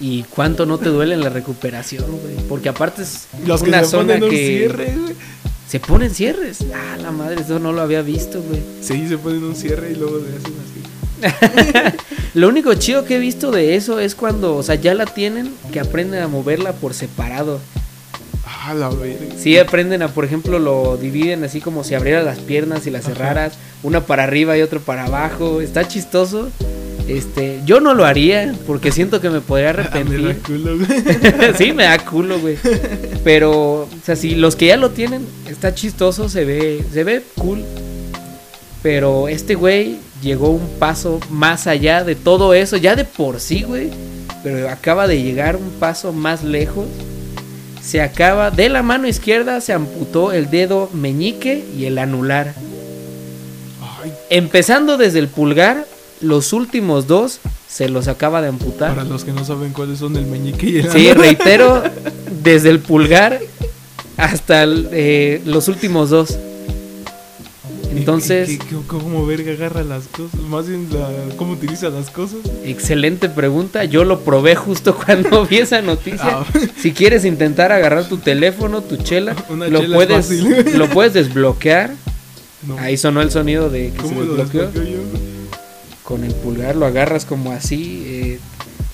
¿Y cuánto no te duele en la recuperación, güey? Porque aparte es Los que se zona ponen un que cierre, güey. se ponen cierres. Ah, la madre, eso no lo había visto, güey. Sí, se ponen un cierre y luego le hacen así. Lo único chido que he visto de eso es cuando, o sea, ya la tienen, que aprenden a moverla por separado. Ah, la verga. Sí, aprenden a, por ejemplo, lo dividen así como si abrieras las piernas y las Ajá. cerraras, una para arriba y otra para abajo. Está chistoso. Este, yo no lo haría porque siento que me podría Ah, me da arrepentir. culo, güey. sí, me da culo, güey. Pero, o sea, si los que ya lo tienen, está chistoso, se ve, se ve cool. Pero este güey llegó un paso más allá de todo eso, ya de por sí, güey. Pero acaba de llegar un paso más lejos. Se acaba, de la mano izquierda se amputó el dedo meñique y el anular. Ay, Empezando desde el pulgar, los últimos dos se los acaba de amputar. para los que no saben cuáles son el meñique y el Sí, ano. reitero, desde el pulgar hasta el, eh, los últimos dos. ¿Y- Entonces, qué- qué- ¿Cómo verga agarra las cosas? Más bien, la, ¿cómo utiliza las cosas? excelente pregunta. Yo lo probé justo cuando vi esa noticia. Ah. Si quieres intentar agarrar tu teléfono, tu chela, Una lo chela puedes, lo puedes desbloquear. No. Ahí sonó el sonido de que se ¿Cómo lo desbloqueó. Con el pulgar lo agarras como así, eh,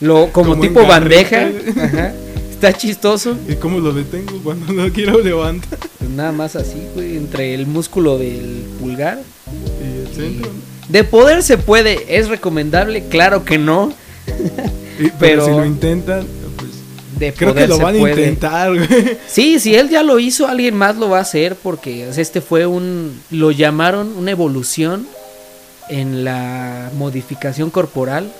lo como, Como tipo bandeja. Ajá. Está chistoso. ¿Y cómo lo detengo cuando no quiero levantar? Nada más así, güey, entre el músculo del pulgar Y el centro. De poder se puede, es recomendable, claro que no. Y- pero, Pero- si lo intentan, pues De creo poder que lo se van a puede. intentar, güey. Sí, si él ya lo hizo, alguien más lo va a hacer porque este fue un, lo llamaron una evolución en la modificación corporal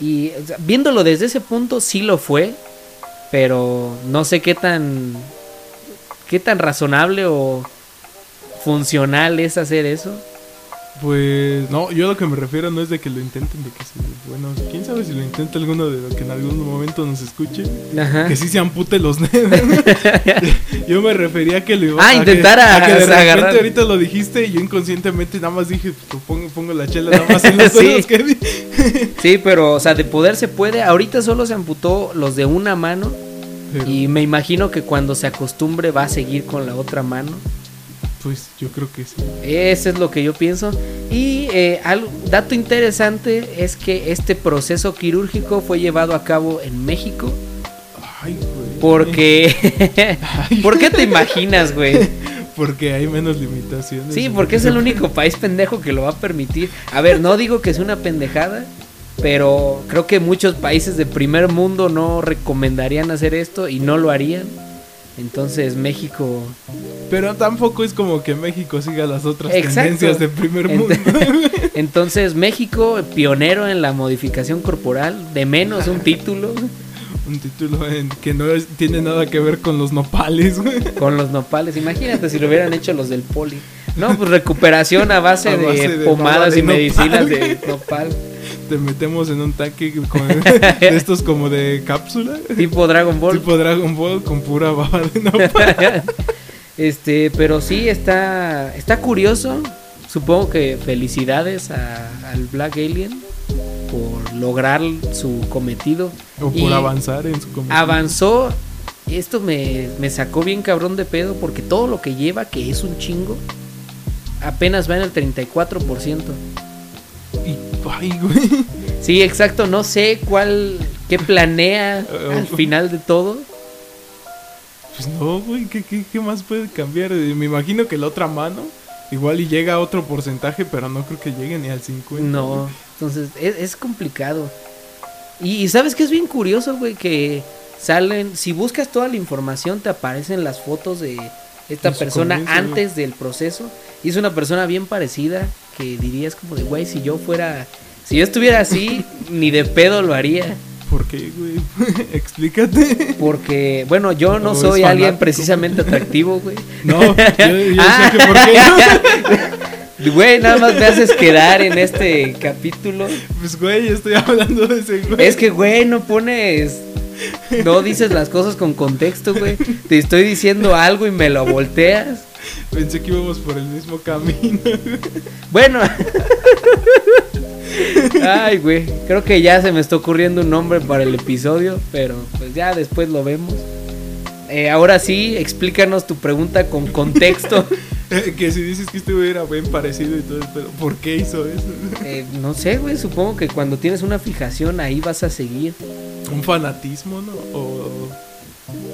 y o sea, viéndolo desde ese punto sí lo fue, pero no sé qué tan, qué tan razonable o funcional es hacer eso. Pues no, yo a lo que me refiero no es de que lo intenten, de que se, bueno, quién sabe si lo intenta alguno de lo que en algún momento nos escuche, Ajá. que sí se ampute los dedos. yo me refería a que lo iba Ah, que- intentar a- a que de repente agarrar. ahorita lo dijiste y yo inconscientemente nada más dije, pues, pongo, pongo la chela nada más en los Sí. dedos que. Sí, pero, o sea, de poder se puede. Ahorita solo se amputó los de una mano. Pero, Y me imagino que cuando se acostumbre va a seguir con la otra mano. pues yo creo que sí. Eso es lo que yo pienso. Y eh, algo- dato interesante es que este proceso quirúrgico fue llevado a cabo en México. Ay, güey. Porque. ¿Por qué te imaginas, güey? Porque hay menos limitaciones. Sí, porque es el único país pendejo que lo va a permitir. A ver, no digo que es una pendejada, pero creo que muchos países de primer mundo no recomendarían hacer esto y no lo harían. Entonces México... Pero tampoco es como que México siga las otras Exacto. tendencias de primer mundo. Entonces México, pionero en la modificación corporal, de menos un título Un título en que no es- tiene nada que ver con los nopales, con los nopales. Imagínate si lo hubieran hecho los del poli. No, pues recuperación a base, A de, base de pomadas de y medicinas nopal. de nopal. Te metemos en un tanque con, de estos como de cápsula. Tipo Dragon Ball. Tipo Dragon Ball con pura baba de nopal. este, pero sí está está curioso. Supongo que felicidades a- al Black Alien por lograr su cometido. O Y por avanzar en su cometido. Avanzó. Esto me, me sacó bien cabrón de pedo porque todo lo que lleva, que es un chingo, apenas va en el 34%. Y, ay, güey. Sí, exacto, no sé cuál, qué planea Eh, al final de todo. Pues no, güey. ¿qué, qué, qué más puede cambiar? Eh, Me imagino que la otra mano. Igual y llega a otro porcentaje, pero no creo que llegue ni al 50. No, entonces es, es complicado. Y, y sabes que es bien curioso, güey, que salen, si buscas toda la información, te aparecen las fotos de esta persona güey. antes del proceso. Y es una persona bien parecida que dirías como de, güey, si yo fuera, si yo estuviera así, ni de pedo lo haría. ¿Por qué, güey? Explícate. Porque, bueno, yo no soy alguien precisamente atractivo, güey. No, yo, yo Ah. sé que por qué. Güey, nada más me haces quedar en este capítulo. Pues, güey, estoy hablando de ese güey. Es que, güey, no pones. No dices las cosas con contexto, güey. Te estoy diciendo algo y me lo volteas. Pensé que íbamos por el mismo camino. Bueno. Ay, güey. Creo que ya se me está ocurriendo un nombre para el episodio, pero pues ya después lo vemos. Eh, ahora sí, explícanos tu pregunta con contexto. que si dices que este güey era bien parecido y todo, pero ¿por qué hizo eso? Eh, no sé, güey. Supongo que cuando tienes una fijación ahí vas a seguir. Un fanatismo, ¿no? O,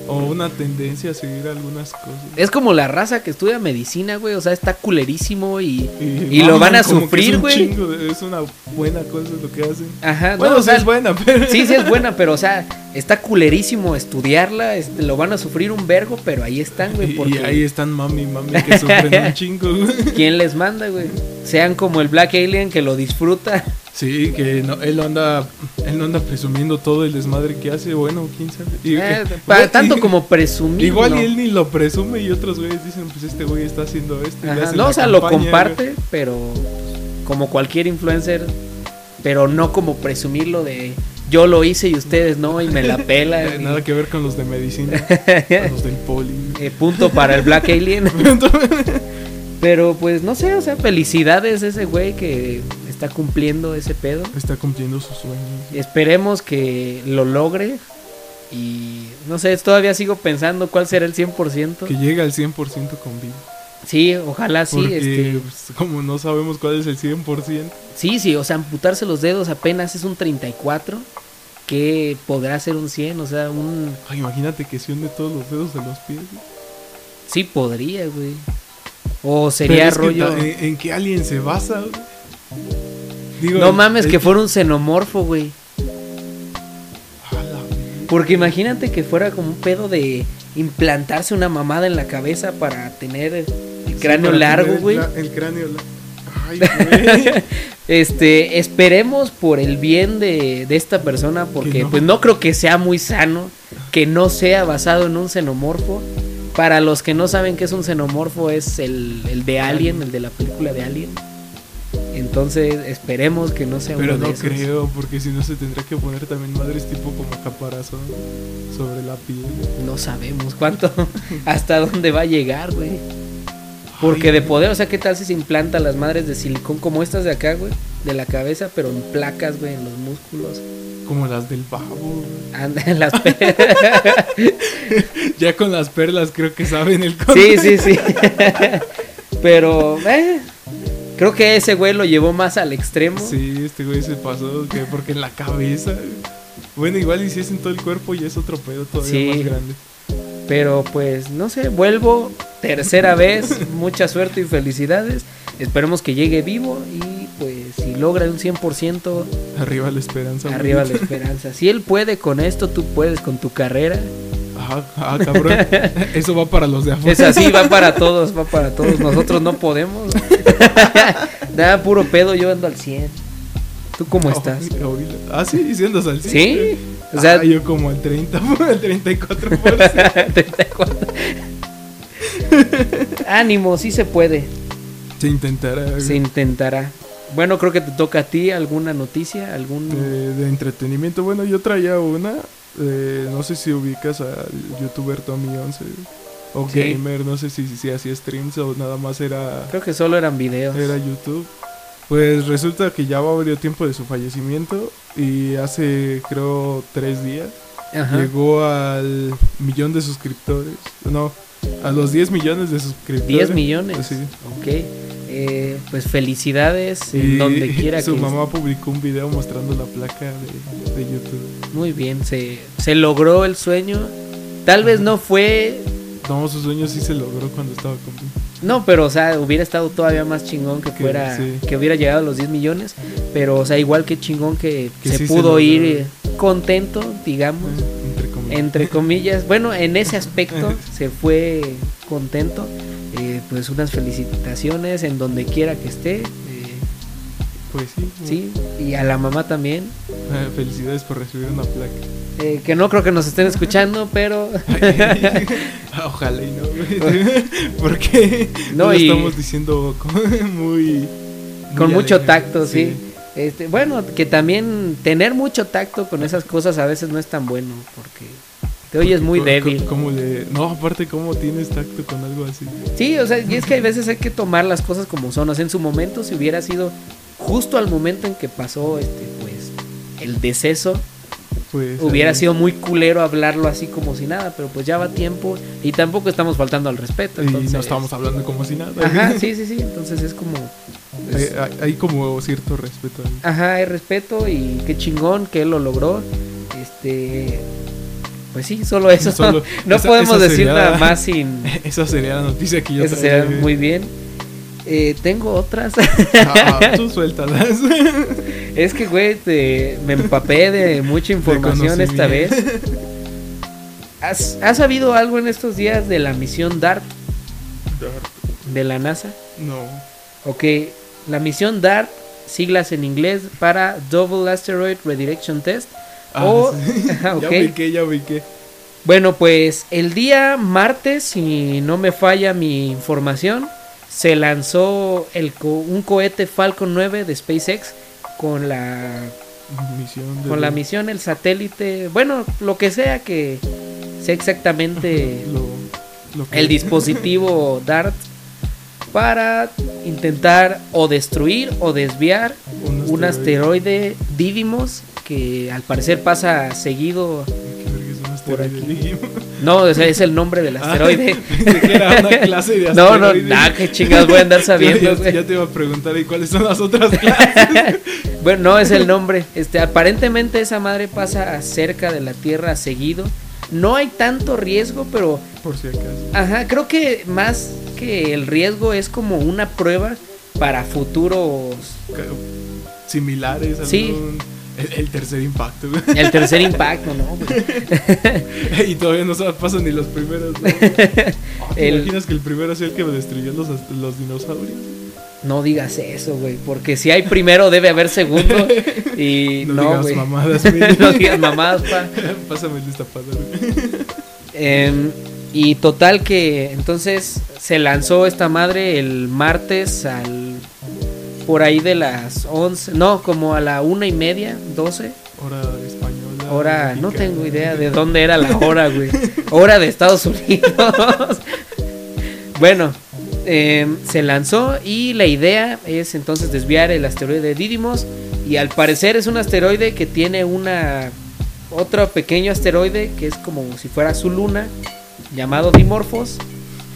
o una tendencia a seguir algunas cosas. Es como la raza que estudia medicina, güey. O sea, está culerísimo y. Y, Y lo van a es sufrir, un güey. Es una buena cosa lo que hacen. Ajá, Bueno, no, o sí sea, es buena, pero. Sí, sí es buena, pero o sea, está culerísimo estudiarla, este, lo van a sufrir un vergo, pero ahí están, güey, porque y ahí están mami mami que sufren un chingo, güey. ¿quién les manda, güey? Sean como el Black Alien que lo disfruta. Sí, que no, él no anda, él no anda presumiendo todo el desmadre que hace, bueno, quién sabe. Y- Eh, pa- güey, tanto y- como presumir. Igual no. y él ni lo presume y otros güeyes dicen, pues este güey está haciendo esto. Ajá, No, o sea, lo comparte, pero como cualquier influencer, pero no como presumirlo de yo lo hice y ustedes no, y me la y- Nada que ver con los de medicina, con los del poli. Eh, punto para el Black Alien. Pero pues no sé, o sea, felicidades a ese güey que está cumpliendo ese pedo. Está cumpliendo sus sueños. Esperemos que lo logre. Y no sé, todavía sigo pensando cuál será el 100%. Que llegue al 100% con vida. Sí, ojalá sí. Porque Este, pues, como no sabemos cuál es el 100%, sí, sí, o sea, amputarse los dedos apenas es un 34. Que podrá ser un 100, o sea, un... ay, imagínate que se hunde todos los dedos de los pies. güey. Sí podría, güey. O sería que rollo... ¿en, en qué alien se basa? Digo, No el- mames, el- que fuera un xenomorfo, güey. Porque imagínate que fuera como un pedo de implantarse una mamada en la cabeza para tener el cráneo largo, güey. El cráneo largo. Ay, güey. Este, esperemos por el bien de, de esta persona, porque no. pues no creo que sea muy sano que no sea basado en un xenomorfo. Para los que no saben qué es un xenomorfo, es el, el de Alien, el de la película de Alien. Entonces, esperemos que no sea Pero uno de no esos. creo, porque si no se tendría que poner también madres tipo como caparazón sobre la piel. No sabemos cuánto, hasta dónde va a llegar, güey. Porque de poder, o sea, ¿qué tal si se implanta las madres de silicón como estas de acá, güey? De la cabeza, pero en placas, güey, en los músculos. Como las del güey. Anda en las pe- Ya con las perlas creo que saben el Sí, sí, sí. pero, eh, Creo que ese güey lo llevó más al extremo. Sí, este güey se pasó, que porque en la cabeza. Bueno, igual en todo el cuerpo y es otro pedo todavía Sí. más grande. Pero pues, no sé, vuelvo tercera vez. Mucha suerte y felicidades. Esperemos que llegue vivo y pues si logra un 100%, Arriba la esperanza. arriba la esperanza. Si él puede con esto, tú puedes con tu carrera. Ah, ah, cabrón. Eso va para los de afuera. Es así, va para todos, va para todos. Nosotros no podemos. Nada, puro pedo, yo ando al 100. ¿Tú cómo estás? Ah, sí, diciendo al cien. ¿Sí? O sea, Ah, yo como al 30, al 34%. 34. Ánimo, sí se puede. Se intentará. Se intentará. Bueno, creo que te toca a ti alguna noticia, algún... de, de entretenimiento. Bueno, yo traía una. eh, no sé si ubicas al youtuber Tommy11 o Sí. gamer. No sé si, si hacía streams o nada más era, Creo que solo eran videos. era YouTube. Pues resulta que ya va varios tiempo de su fallecimiento y hace creo tres días Ajá. llegó al millón de suscriptores. No, a los 10 millones de suscriptores. 10 millones. Sí. Ok. Eh, pues felicidades Y en donde quiera su que mamá publicó un video mostrando la placa de, de YouTube. Muy bien, se, se logró el sueño. Tal vez no fue. No, su sueño sí se logró cuando estaba conmigo. No, pero o sea, hubiera estado todavía más chingón que fuera. sí. Que hubiera llegado a los 10 millones. Pero, o sea, igual que chingón que, Que se sí pudo ir eh, contento, digamos. Eh, Entre comillas. Entre comillas. Bueno, en ese aspecto se fue contento. Eh, pues unas felicitaciones en donde quiera que esté. eh, Pues sí. sí, y a la mamá también. Eh, felicidades por recibir una placa. Eh, que no creo que nos estén escuchando, pero Ojalá y no. Porque No, no, lo y- estamos diciendo muy. con muy mucho tacto, sí. Este, bueno, que también tener mucho tacto con esas cosas a veces no es tan bueno, porque te oyes muy débil. Como le... No, aparte, ¿cómo tienes tacto con algo así? Sí, o sea, y es que hay veces hay que tomar las cosas como son. O sea, en su momento, si hubiera sido justo al momento en que pasó, este, pues, el deceso, Pues. hubiera ahí- sido muy culero hablarlo así como si nada, pero pues ya va tiempo y tampoco estamos faltando al respeto. Y no estamos hablando como si nada. Ajá, sí, sí, sí. Entonces es como. pues, Hay, hay- hay como cierto respeto ahí. Ajá, hay respeto y qué chingón que él lo logró. Este. Pues sí, solo eso. Solo- no esa- podemos esa decir sería- nada más sin. Esa sería la noticia que yo Eso traía, sería muy bien. Eh, tengo otras. Ah, tú suéltalas. es que, güey, te- me empapé de mucha información esta vez. ¿Has, ¿Has sabido algo en estos días de la misión DART de la NASA? No. Ok, la misión DART, siglas en inglés para Double Asteroid Redirection Test. Ah, o, sí. Ya ubiqué, ya ubiqué. Bueno, pues el día martes, si no me falla mi información, se lanzó el co- un cohete Falcon 9 de SpaceX con la Misión de con la misión el satélite, bueno, lo que sea que sea exactamente Lo, lo que- el dispositivo DART para intentar o destruir o desviar un asteroide Didymos que al parecer pasa seguido. Por aquí. No, o sea, es el nombre del Ah, asteroide. pensé que era una clase de No, no, nada, qué chingas voy a andar sabiendo, Ya, te iba a preguntar, ¿y cuáles son las otras clases? Bueno, no es el nombre. Este, aparentemente esa madre pasa cerca de la Tierra seguido. No hay tanto riesgo, pero Por si acaso. ajá, creo que más que el riesgo es como una prueba para futuros. Similares. Sí. algún- El, el tercer impacto, güey. El tercer impacto, ¿no? güey? y todavía no se pasan ni los primeros. ¿no? ¿Te El- imaginas que el primero sea el que destruyó los, los dinosaurios? No digas eso, güey, porque si hay primero debe haber segundo y No, no, digas güey. mamadas, Miri. no digas mamadas, pa. Pásame el destapador. Em, y total que entonces se lanzó esta madre el martes al por ahí de las 11, no, como a la una y media, 12. Hora española. Hora, no tengo idea de dónde era la hora, güey. Hora de Estados Unidos. bueno, em, se lanzó y la idea es entonces desviar el asteroide Didymos. Y al parecer es un asteroide que tiene una. Otro pequeño asteroide que es como si fuera su luna, llamado Dimorphos.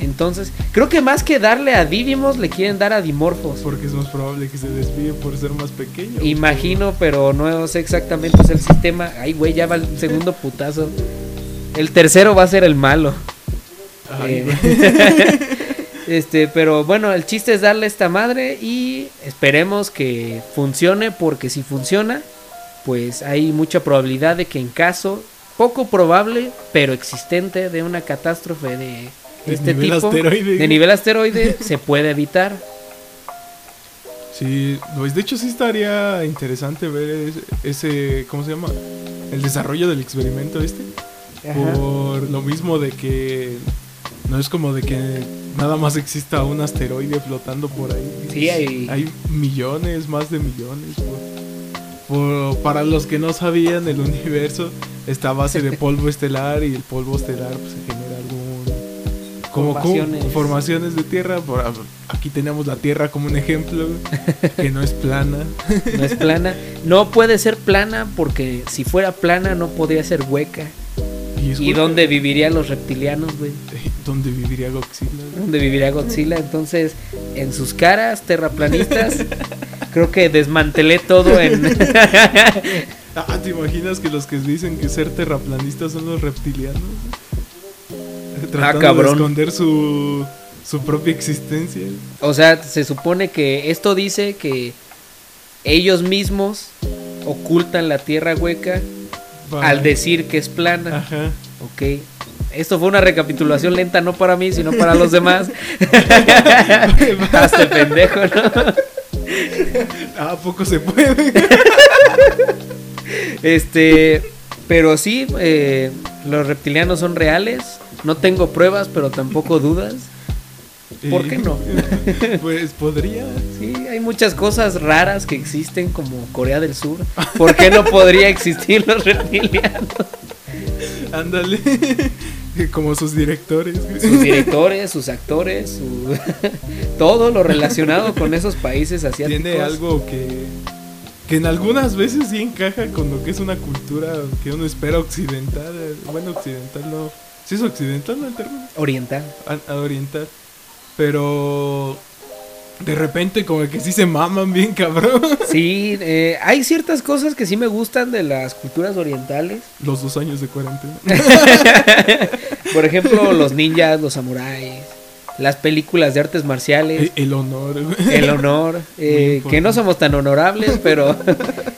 Entonces, creo que más que darle a Didymos, le quieren dar a Dimorphos. Porque es más probable que se desvíe por ser más pequeño. Imagino, pero no sé exactamente es el sistema. Ay, güey, ya va el segundo putazo. El tercero va a ser el malo. Ay, Eh, este, pero bueno, el chiste es darle esta madre y esperemos que funcione, porque si funciona, pues hay mucha probabilidad de que en caso poco probable, pero existente de una catástrofe de De este nivel tipo, asteroide. de nivel asteroide, se puede evitar. Sí, pues de hecho sí estaría interesante ver ese, ¿cómo se llama? El desarrollo del experimento este. Por lo mismo de que no es como de que nada más exista un asteroide flotando por ahí. Sí, hay- Hay millones, más de millones. Por, por- para los que no sabían, el universo está a base de polvo estelar y el polvo estelar pues, se genera algún... Como Formaciones. formaciones de tierra. Por, aquí tenemos la tierra como un ejemplo, que no es plana. No es plana. No puede ser plana porque si fuera plana no podría ser hueca. ¿Y, ¿Y dónde vivirían los reptilianos, güey? ¿Dónde viviría Godzilla? donde viviría Godzilla. Entonces, en sus caras terraplanistas, creo que desmantelé todo en. Ah, ¿te imaginas que los que dicen que ser terraplanistas son los reptilianos? Tratando Ah, cabrón. de esconder su, su propia existencia. o sea, se supone que esto dice que ellos mismos ocultan la tierra hueca al decir que es plana. Ajá. Ok. Esto fue una recapitulación lenta, no para mí, sino para los demás. Hasta pendejo, ¿no? Ah, ¿a poco se puede? Este, pero sí, eh, los reptilianos son reales. No tengo pruebas, pero tampoco dudas. ¿Por qué no? pues podría. Sí, hay muchas cosas raras que existen como Corea del Sur. ¿Por qué no podría existir los reptilianos? Ándale. Como sus directores. Sus directores, sus actores, su- todo lo relacionado con esos países asiáticos. Tiene algo que, que en algunas veces sí encaja con lo que es una cultura que uno espera occidental. Bueno, occidental no. Sí es occidental. El término. oriental. a, a oriental. Pero de repente como que sí se maman bien cabrón. Sí, eh, hay ciertas cosas que sí me gustan de las culturas orientales. Los dos años de cuarentena. Por ejemplo, los ninjas, los samuráis, las películas de artes marciales, El, el honor. el honor, eh, que no somos tan honorables, pero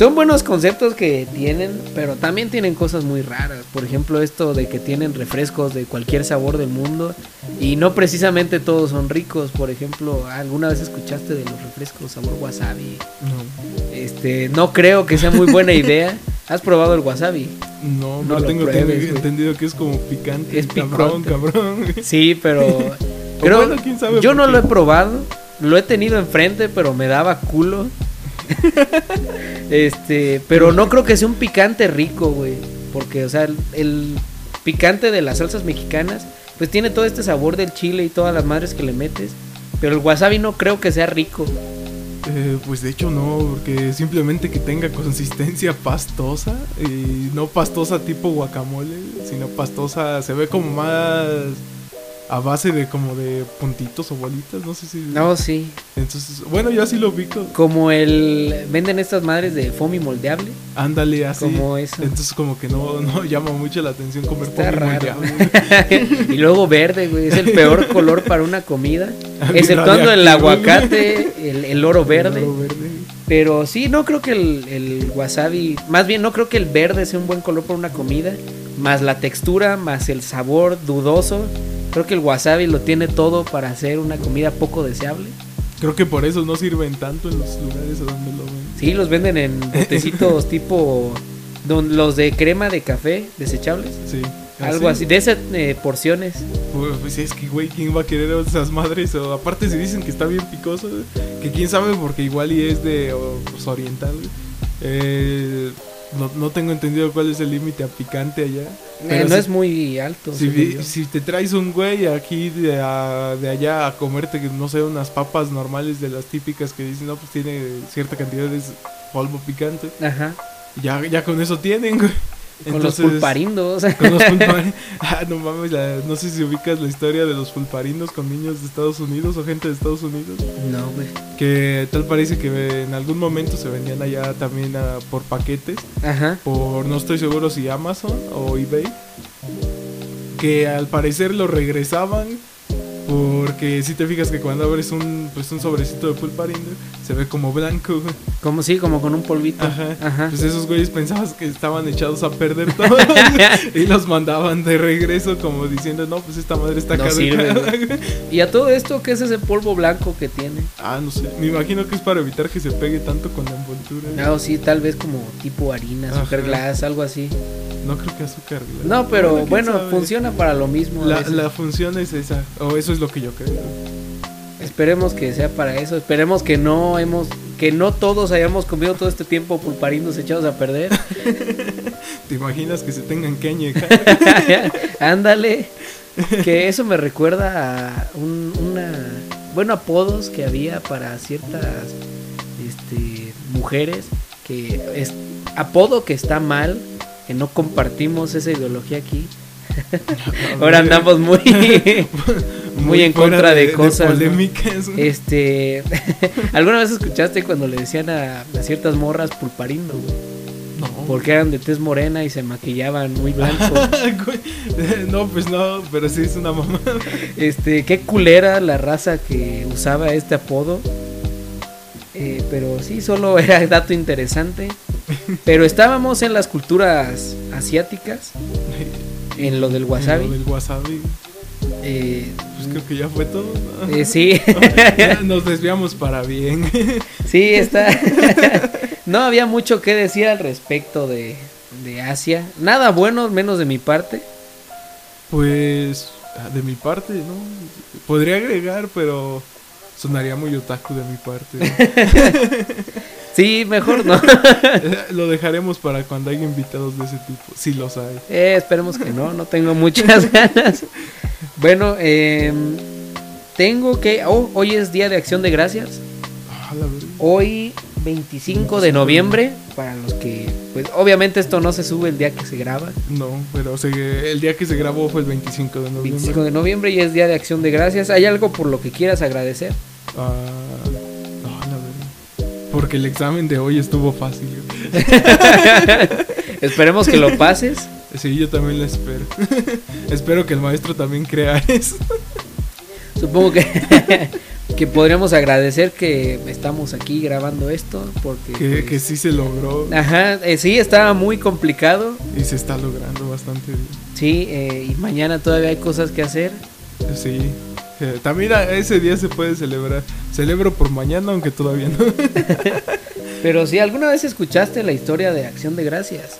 son buenos conceptos que tienen, pero también tienen cosas muy raras. Por ejemplo, esto de que tienen refrescos de cualquier sabor del mundo y no precisamente todos son ricos. Por ejemplo, ¿alguna vez escuchaste de los refrescos sabor wasabi? No, Este, no creo que sea muy buena idea. ¿Has probado el wasabi? no, No pero lo tengo, pruebes, entendido que es como picante. Es cabrón, picante. cabrón. Sí, pero O creo- bueno, quién sabe yo no qué. lo he probado. Lo he tenido enfrente, pero me daba culo. este, pero no creo que sea un picante rico, güey. Porque, o sea, el, picante de las salsas mexicanas, pues tiene todo este sabor del chile y todas las madres que le metes. Pero el wasabi no creo que sea rico. Eh, pues de hecho no, porque simplemente que tenga consistencia pastosa y no pastosa tipo guacamole, sino pastosa, se ve como más a base de como de puntitos o bolitas, no sé si... No, sí. Entonces, bueno, yo así lo ubico. Como el. Venden estas madres de foamy moldeable. Ándale, así. Como eso. Entonces como que no, no llama mucho la atención comer Está pollo raro. moldeable. y luego verde, güey. Es el peor color para una comida. Exceptuando el aguacate, el, el oro verde. Oro verde. Pero sí, no creo que el, el wasabi. Más bien, no creo que el verde sea un buen color para una comida. Más la textura, más el sabor dudoso. Creo que el wasabi lo tiene todo para hacer una comida poco deseable. Creo que por eso no sirven tanto en los lugares a donde lo ven. Sí, los venden en botecitos tipo. don- los de crema de café desechables. Sí. Algo así, de esas eh, porciones. Pues, pues es que, güey, ¿quién va a querer esas madres? O aparte, si dicen que está bien picoso, que quién sabe, porque igual y es de o, pues, oriental. Eh, no, no tengo entendido cuál es el límite a picante allá. Pero no si- es muy alto. Si, si te traes un güey aquí de, a- de allá a comerte, no sé, unas papas normales de las típicas que dicen, no, pues tiene cierta cantidad de polvo picante, Ajá. ya, ya con eso tienen, güey. Con los pulparindos. Con los pulparindos. Ah, no mames, la- no sé si ubicas la historia de los pulparindos con niños de Estados Unidos o gente de Estados Unidos. No, güey. Que tal parece que en algún momento se vendían allá también ah, por paquetes. Ajá. Por no estoy seguro si Amazon o eBay. Que al parecer lo regresaban. Porque si te fijas que cuando abres un, pues un sobrecito de pulparindo se ve como blanco. Como sí, como con un polvito. Ajá. Ajá. Pues esos güeyes pensabas que estaban echados a perder todo y los mandaban de regreso como diciendo, no, pues esta madre está No caducada. Y a todo esto, ¿qué es ese polvo blanco que tiene? ah, no sé. Me imagino que es para evitar que se pegue tanto con la envoltura. Ah, o sí, tal vez como tipo harina, super glass, algo así. No creo que azúcar. glass. No, pero bueno, funciona para lo mismo. la función es esa, o eso es lo que yo creo. Esperemos que sea para eso. Esperemos que no hemos, que no todos hayamos comido todo este tiempo pulparindos echados a perder. ¿Te imaginas que se tengan que añejar? Ándale. Que eso me recuerda a un, una, bueno, apodos que había para ciertas, este, mujeres que es apodo que está mal, que no compartimos esa ideología aquí. Ahora andamos muy, muy en contra de cosas, polémicas. este, ¿alguna vez escuchaste cuando le decían a, a ciertas morras pulparindo? No. Porque eran de tez morena y se maquillaban muy blanco. No, pues no, pero sí es una mamá. Este, qué culera la raza que usaba este apodo. Eh, pero sí, solo era dato interesante. Pero estábamos en las culturas asiáticas, en lo del wasabi. Lo del wasabi. Eh, Pues creo que ya fue todo. ¿no? eh, sí, Nos desviamos para bien. sí, está. no había mucho que decir al respecto de, de Asia. Nada bueno, menos de mi parte. Pues ah, de mi parte, ¿no? Podría agregar, pero sonaría muy otaku de mi parte. Sí, mejor no. Lo dejaremos para cuando haya invitados de ese tipo, si los hay. Eh, esperemos que no, no tengo muchas ganas. Bueno, em, tengo que... oh, hoy es Día de Acción de Gracias. Ah. Hoy 25 de noviembre, para los que... Pues obviamente esto no se sube el día que se graba. No, pero se- el día que se grabó fue el 25 de noviembre. 25 de noviembre y es Día de Acción de Gracias. ¿Hay algo por lo que quieras agradecer? Ah. Porque el examen de hoy estuvo fácil. Esperemos que lo pases. Sí, yo también lo espero. espero que el maestro también crea eso. Supongo que, que podríamos agradecer que estamos aquí grabando esto porque... Que, pues, que sí se logró Ajá, eh, sí, estaba muy complicado. y se está logrando bastante bien. Sí, eh, y mañana todavía hay cosas que hacer. Sí. También ese día se puede celebrar. Celebro por mañana, aunque todavía no. Pero si alguna vez escuchaste la historia de Acción de Gracias,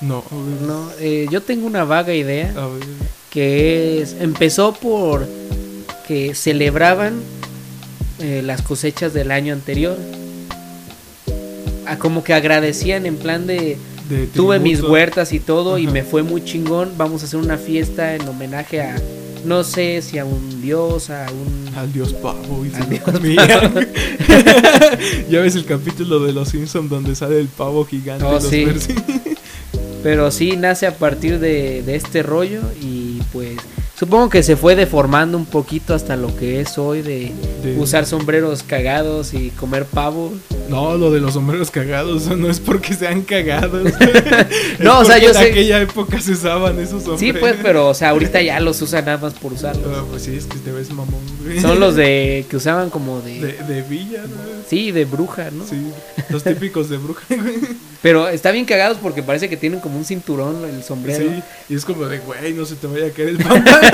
No, no, eh, yo tengo una vaga idea que es empezó por que celebraban eh, las cosechas del año anterior, a como que agradecían en plan de de tuve mis huertas y todo y me fue muy chingón, vamos a hacer una fiesta en homenaje a no sé si a un dios, a un Al dios pavo y se dios pavo. ya ves el capítulo de los Simpsons donde sale el pavo gigante. Oh, los sí. Pero sí nace a partir de, de este rollo y pues supongo que se fue deformando un poquito hasta lo que es hoy de usar sombreros cagados y comer pavo. No, lo de los sombreros cagados no es porque sean cagados. No, o sea, yo en sé- aquella época se usaban esos sombreros. Sí, pues, pero o sea, ahorita ya los usan nada más por usarlos. Ah, pues sí, es que te ves mamón, güey. Son los de que usaban como de, De, de villa, ¿no? sí, de bruja, ¿no? Sí, los típicos de bruja, güey. Pero está bien cagados porque parece que tienen como un cinturón el sombrero. Sí, y es como de, güey, no se te vaya a caer el pantalón.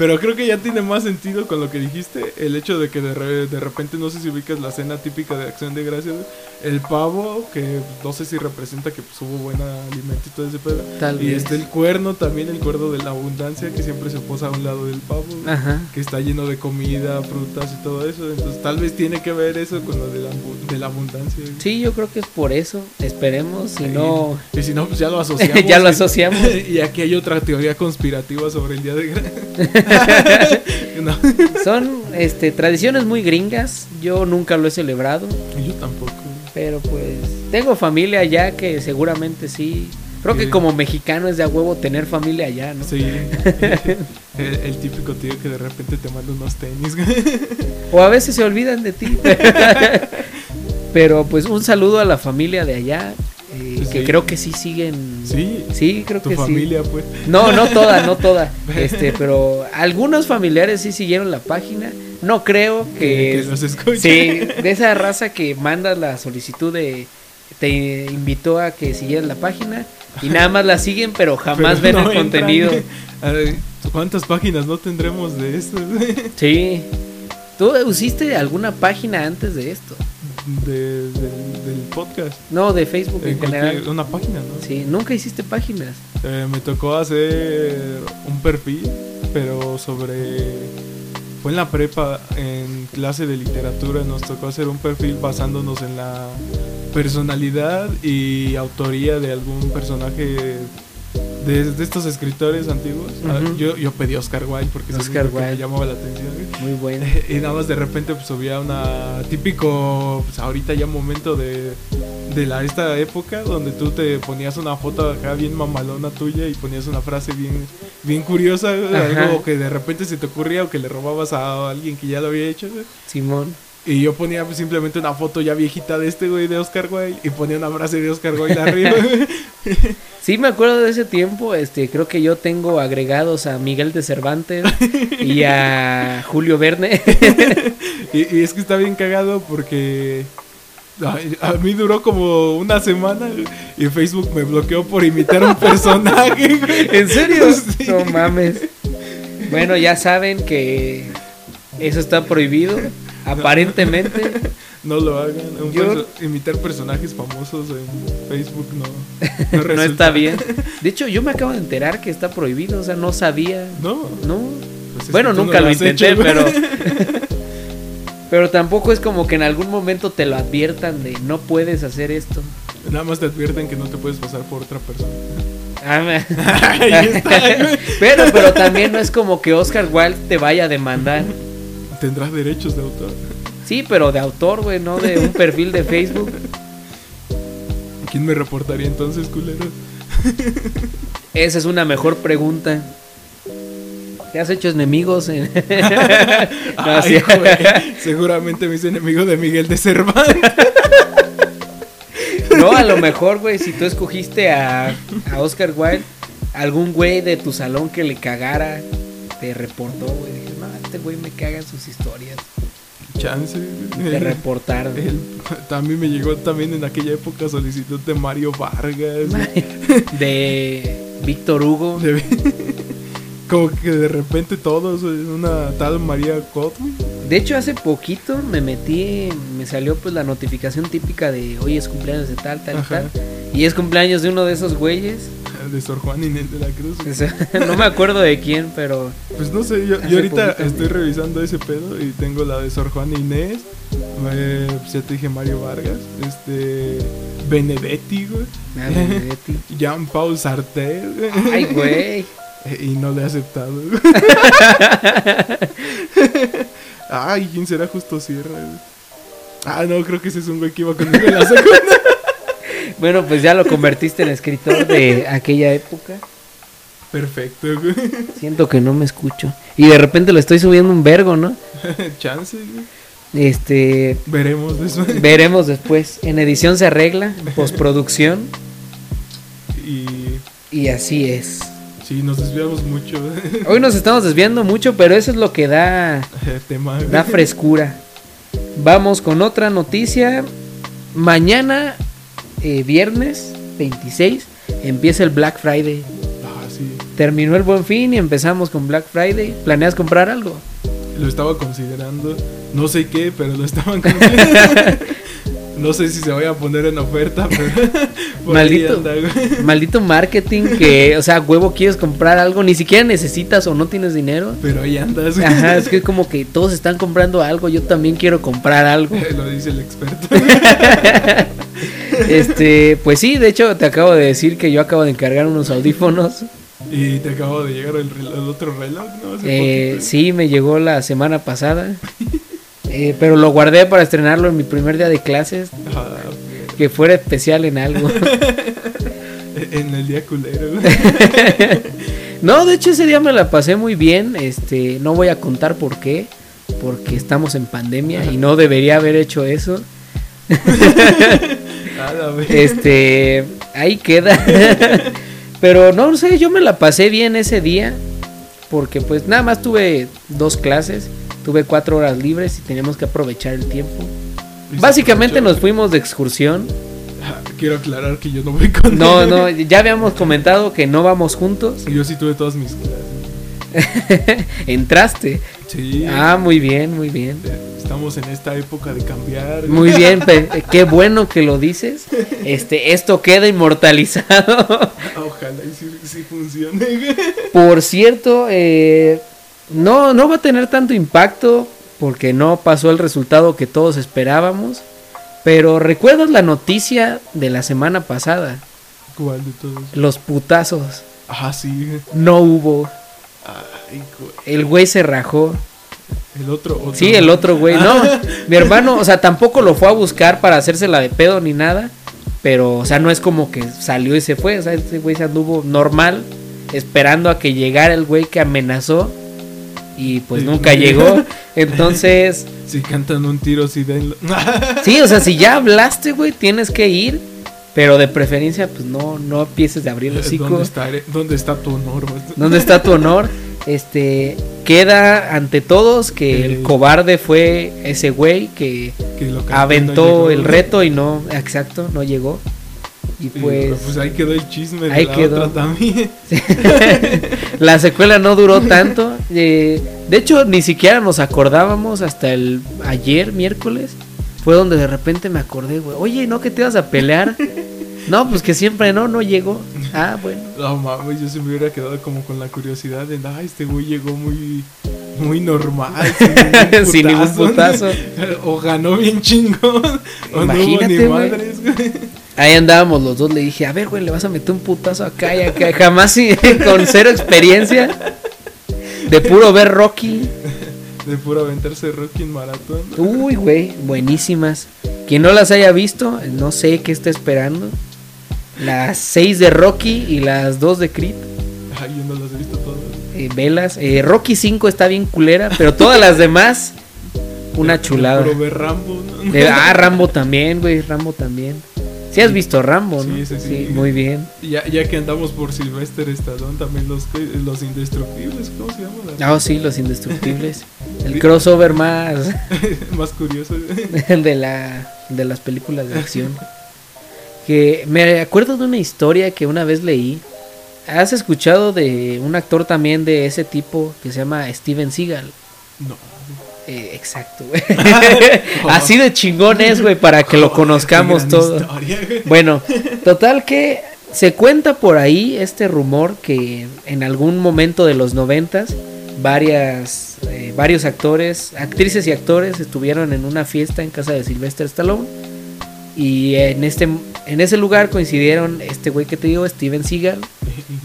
Pero creo que ya tiene más sentido con lo que dijiste. El hecho de que de, re- de repente, no sé si ubicas la cena típica de Acción de Gracias. El pavo, que no sé si representa que pues, hubo buen alimento y todo ese pedo. Tal Y vez. está el cuerno también, el cuerno de la abundancia, que siempre se posa a un lado del pavo. Ajá. Que está lleno de comida, frutas y todo eso. Entonces, tal vez tiene que ver eso con lo de la, de la abundancia. Sí, yo creo que es por eso. Esperemos, si no Y si no, pues ya lo asociamos. ya lo y- asociamos. Y aquí hay otra teoría conspirativa sobre el Día de Gracias. no, Son este tradiciones muy gringas. Yo nunca lo he celebrado, yo tampoco. pero pues Tengo familia allá que seguramente sí. Creo que como mexicano es de a huevo tener familia allá, ¿no? Sí. el, el típico tío que de repente te manda unos tenis. O a veces se olvidan de ti. Pero pues un saludo a la familia de allá, eh, que Sí. creo que sí siguen. sí. Sí, creo Tu que sí. familia, pues. No, no toda, no toda. Este, pero algunos familiares sí siguieron la página. No creo que. Que escuche. Sí, de esa raza que manda la solicitud de. Te invitó a que siguieras la página y nada más la siguen, pero jamás Pero ven no el entran. contenido. ¿Cuántas páginas no tendremos de esto? Sí. ¿Tú usiste alguna página antes de esto? De- del- del podcast. No, de Facebook en, En general. una página, ¿no? Sí, nunca hiciste páginas. Eh, me tocó hacer un perfil, pero sobre... Fue en la prepa, en clase de literatura, nos tocó hacer un perfil basándonos en la personalidad y autoría de algún personaje de, de estos escritores antiguos. Yo, yo pedí Oscar Wilde porque es Oscar único que me Wilde. llamaba la atención. Muy bueno. Y nada más de repente pues subía una típico, pues ahorita ya momento de, de la, esta época donde tú te ponías una foto acá bien mamalona tuya y ponías una frase bien, bien curiosa, Ajá. algo que de repente se te ocurría o que le robabas a alguien que ya lo había hecho. Simón. Y yo ponía simplemente una foto ya viejita de este güey de Oscar Wilde y ponía una frase de Oscar Wilde arriba. Sí, me acuerdo de ese tiempo. Este, creo que yo tengo agregados a Miguel de Cervantes y a Julio Verne. y, y es que está bien cagado porque a mí duró como una semana y Facebook me bloqueó por imitar un personaje. ¿En serio? Sí. No mames. Bueno, ya saben que eso está prohibido. Aparentemente. No lo hagan. Un Yo- perso- imitar personajes famosos en Facebook no, no, está bien. De hecho, yo me acabo de enterar que está prohibido. O sea, no sabía. No. No. pues es Bueno, nunca no lo intenté, hecho, pero. Pero tampoco es como que en algún momento te lo adviertan de no puedes hacer esto. Nada más te advierten que no te puedes pasar por otra persona. Ah, Ahí está, pero, pero también no es como que Oscar Wilde te vaya a demandar. Tendrás derechos de autor. Sí, pero de autor, güey, no de un perfil de Facebook. ¿Quién me reportaría entonces, culero? Esa es una mejor pregunta. ¿Te has hecho enemigos? En... No, Ay, sí. güey, seguramente me hice enemigo de Miguel de Cervantes. No, a lo mejor, güey, si tú escogiste a, a Oscar Wilde, algún güey de tu salón que le cagara, te reportó, güey. Este güey me caga sus historias. Chance. Te reportaron. El- también me llegó también en aquella época solicitud de Mario Vargas. De Víctor Hugo. De- Como que de repente todos, una tal María Cotman. De hecho, hace poquito me metí, me salió pues la notificación típica de hoy es cumpleaños de tal, tal, Ajá. tal. Y es cumpleaños de uno de esos güeyes. De Sor Juan Inés de la Cruz. No me acuerdo de quién, pero Pues no sé, yo, ahorita estoy revisando ese pedo y tengo la de Sor Juan Inés. eh, pues ya te dije Mario Vargas. Este. Benedetti, güey. Ah, Benedetti. Jean-Paul Sartre. güey. Ay, güey. Y no le he aceptado. güey. Ay, ¿quién será Justo Sierra? güey? Ah, no, creo que ese es un güey que iba conmigo en la secundaria. Bueno, pues ya lo convertiste en escritor de aquella época. Perfecto, güey. Siento que no me escucho. Y de repente le estoy subiendo un vergo, ¿no? Chance, güey. Este, Veremos eso. veremos después. En edición se arregla, postproducción. Y Y así es. sí, nos desviamos mucho Hoy nos estamos desviando mucho, pero eso es lo que da, tema. da frescura. Vamos con otra noticia. Mañana, eh, viernes 26, empieza el Black Friday. Ah, sí. Terminó el buen fin y empezamos con Black Friday. ¿Planeas comprar algo? Lo estaba considerando. No sé qué, pero lo estaban considerando. no sé si se vaya a poner en oferta, pero. Maldito. Maldito marketing que, o sea, huevo, quieres comprar algo, ni siquiera necesitas o no tienes dinero. Pero ahí andas. Ajá, es que como que todos están comprando algo, yo también quiero comprar algo. Lo dice el experto. Este, pues sí, de hecho te acabo de decir que yo acabo de encargar unos audífonos. y te acabo de llegar el, otro reloj, ¿no? Eh, sí, me llegó la semana pasada. Eh, pero lo guardé para estrenarlo en mi primer día de clases. Ah, que fuera especial en algo. en el día culero. no, de hecho ese día me la pasé muy bien. Este, no voy a contar por qué, porque estamos en pandemia y no debería haber hecho eso. este, ahí queda. Pero no sé, yo me la pasé bien ese día. Porque pues nada más tuve dos clases. Tuve cuatro horas libres y teníamos que aprovechar el tiempo. Básicamente nos fuimos de excursión. Quiero aclarar que yo no voy con No, no, ya habíamos comentado que no vamos juntos. Yo sí tuve todas mis clases. ¿Entraste? Sí. Ah, muy bien, muy bien. Estamos en esta época de cambiar. Muy bien, qué bueno que lo dices. Este, esto queda inmortalizado. Ojalá y sí, funcione. Por cierto, eh, no, no va a tener tanto impacto porque no pasó el resultado que todos esperábamos. Pero ¿recuerdas la noticia de la semana pasada? ¿Cuál de todos? Los putazos. Ah, sí. No hubo. El güey se rajó. El otro, Sí, el otro güey. No, mi hermano, o sea, tampoco lo fue a buscar para hacérsela de pedo ni nada. Pero, o sea, no es como que salió y se fue. O sea, ese güey se anduvo normal, esperando a que llegara el güey que amenazó. Y pues nunca llegó. Entonces. Si cantan un tiro, si denlo. sí, o sea, si ya hablaste, güey, tienes que ir. Pero de preferencia, pues no, no empieces de abrir los hocico. ¿Dónde está, ¿Dónde está tu honor? ¿Dónde está tu honor? Este, queda ante todos que el cobarde fue ese güey que, aventó el reto y no, exacto, no llegó. Y pues, pues ahí quedó el chisme de ahí la quedó. también. la secuela no duró tanto. Eh, de hecho, ni siquiera nos acordábamos hasta el ayer, miércoles. Fue donde de repente me acordé, güey. Oye, ¿no que te ibas a pelear? No, pues que siempre no, no llegó. Ah, bueno. No mames, yo se me hubiera quedado como con la curiosidad de, ah, este güey llegó muy, muy normal. Sin ningún putazo. o ganó bien chingón. O Imagínate, no hubo ni madres, güey. Ahí andábamos los dos, le dije, a ver, güey, le vas a meter un putazo acá y acá. Jamás con cero experiencia. De puro ver Rocky. De puro aventarse Rocky en maratón. Uy, güey, buenísimas. Quien no las haya visto, no sé qué está esperando. Las seis de Rocky y las dos de Creed. Ay, yo no las he visto todas. Eh, velas. Eh, Rocky 5 está bien culera, pero todas las demás, una chulada. Pero Rambo, ¿no? Eh, ah, Rambo también, güey, Rambo también. Sí has visto Rambo, ¿no? Sí, sí, sí. muy bien. Ya, ya que andamos por Sylvester Stallone, también los, los indestructibles, ¿cómo se llama? Ah, sí, los indestructibles. El crossover más... más curioso. de, la, de las películas de acción. Que me acuerdo de una historia que una vez leí. ¿Has escuchado de un actor también de ese tipo que se llama Steven Seagal? No. Eh, exacto, güey. Así de chingón es, güey, para que lo conozcamos todo. Bueno, total que se cuenta por ahí este rumor que en algún momento de los noventas varias eh, varios actores, actrices y actores estuvieron en una fiesta en casa de Sylvester Stallone y en este en ese lugar coincidieron este güey que te digo, Steven Seagal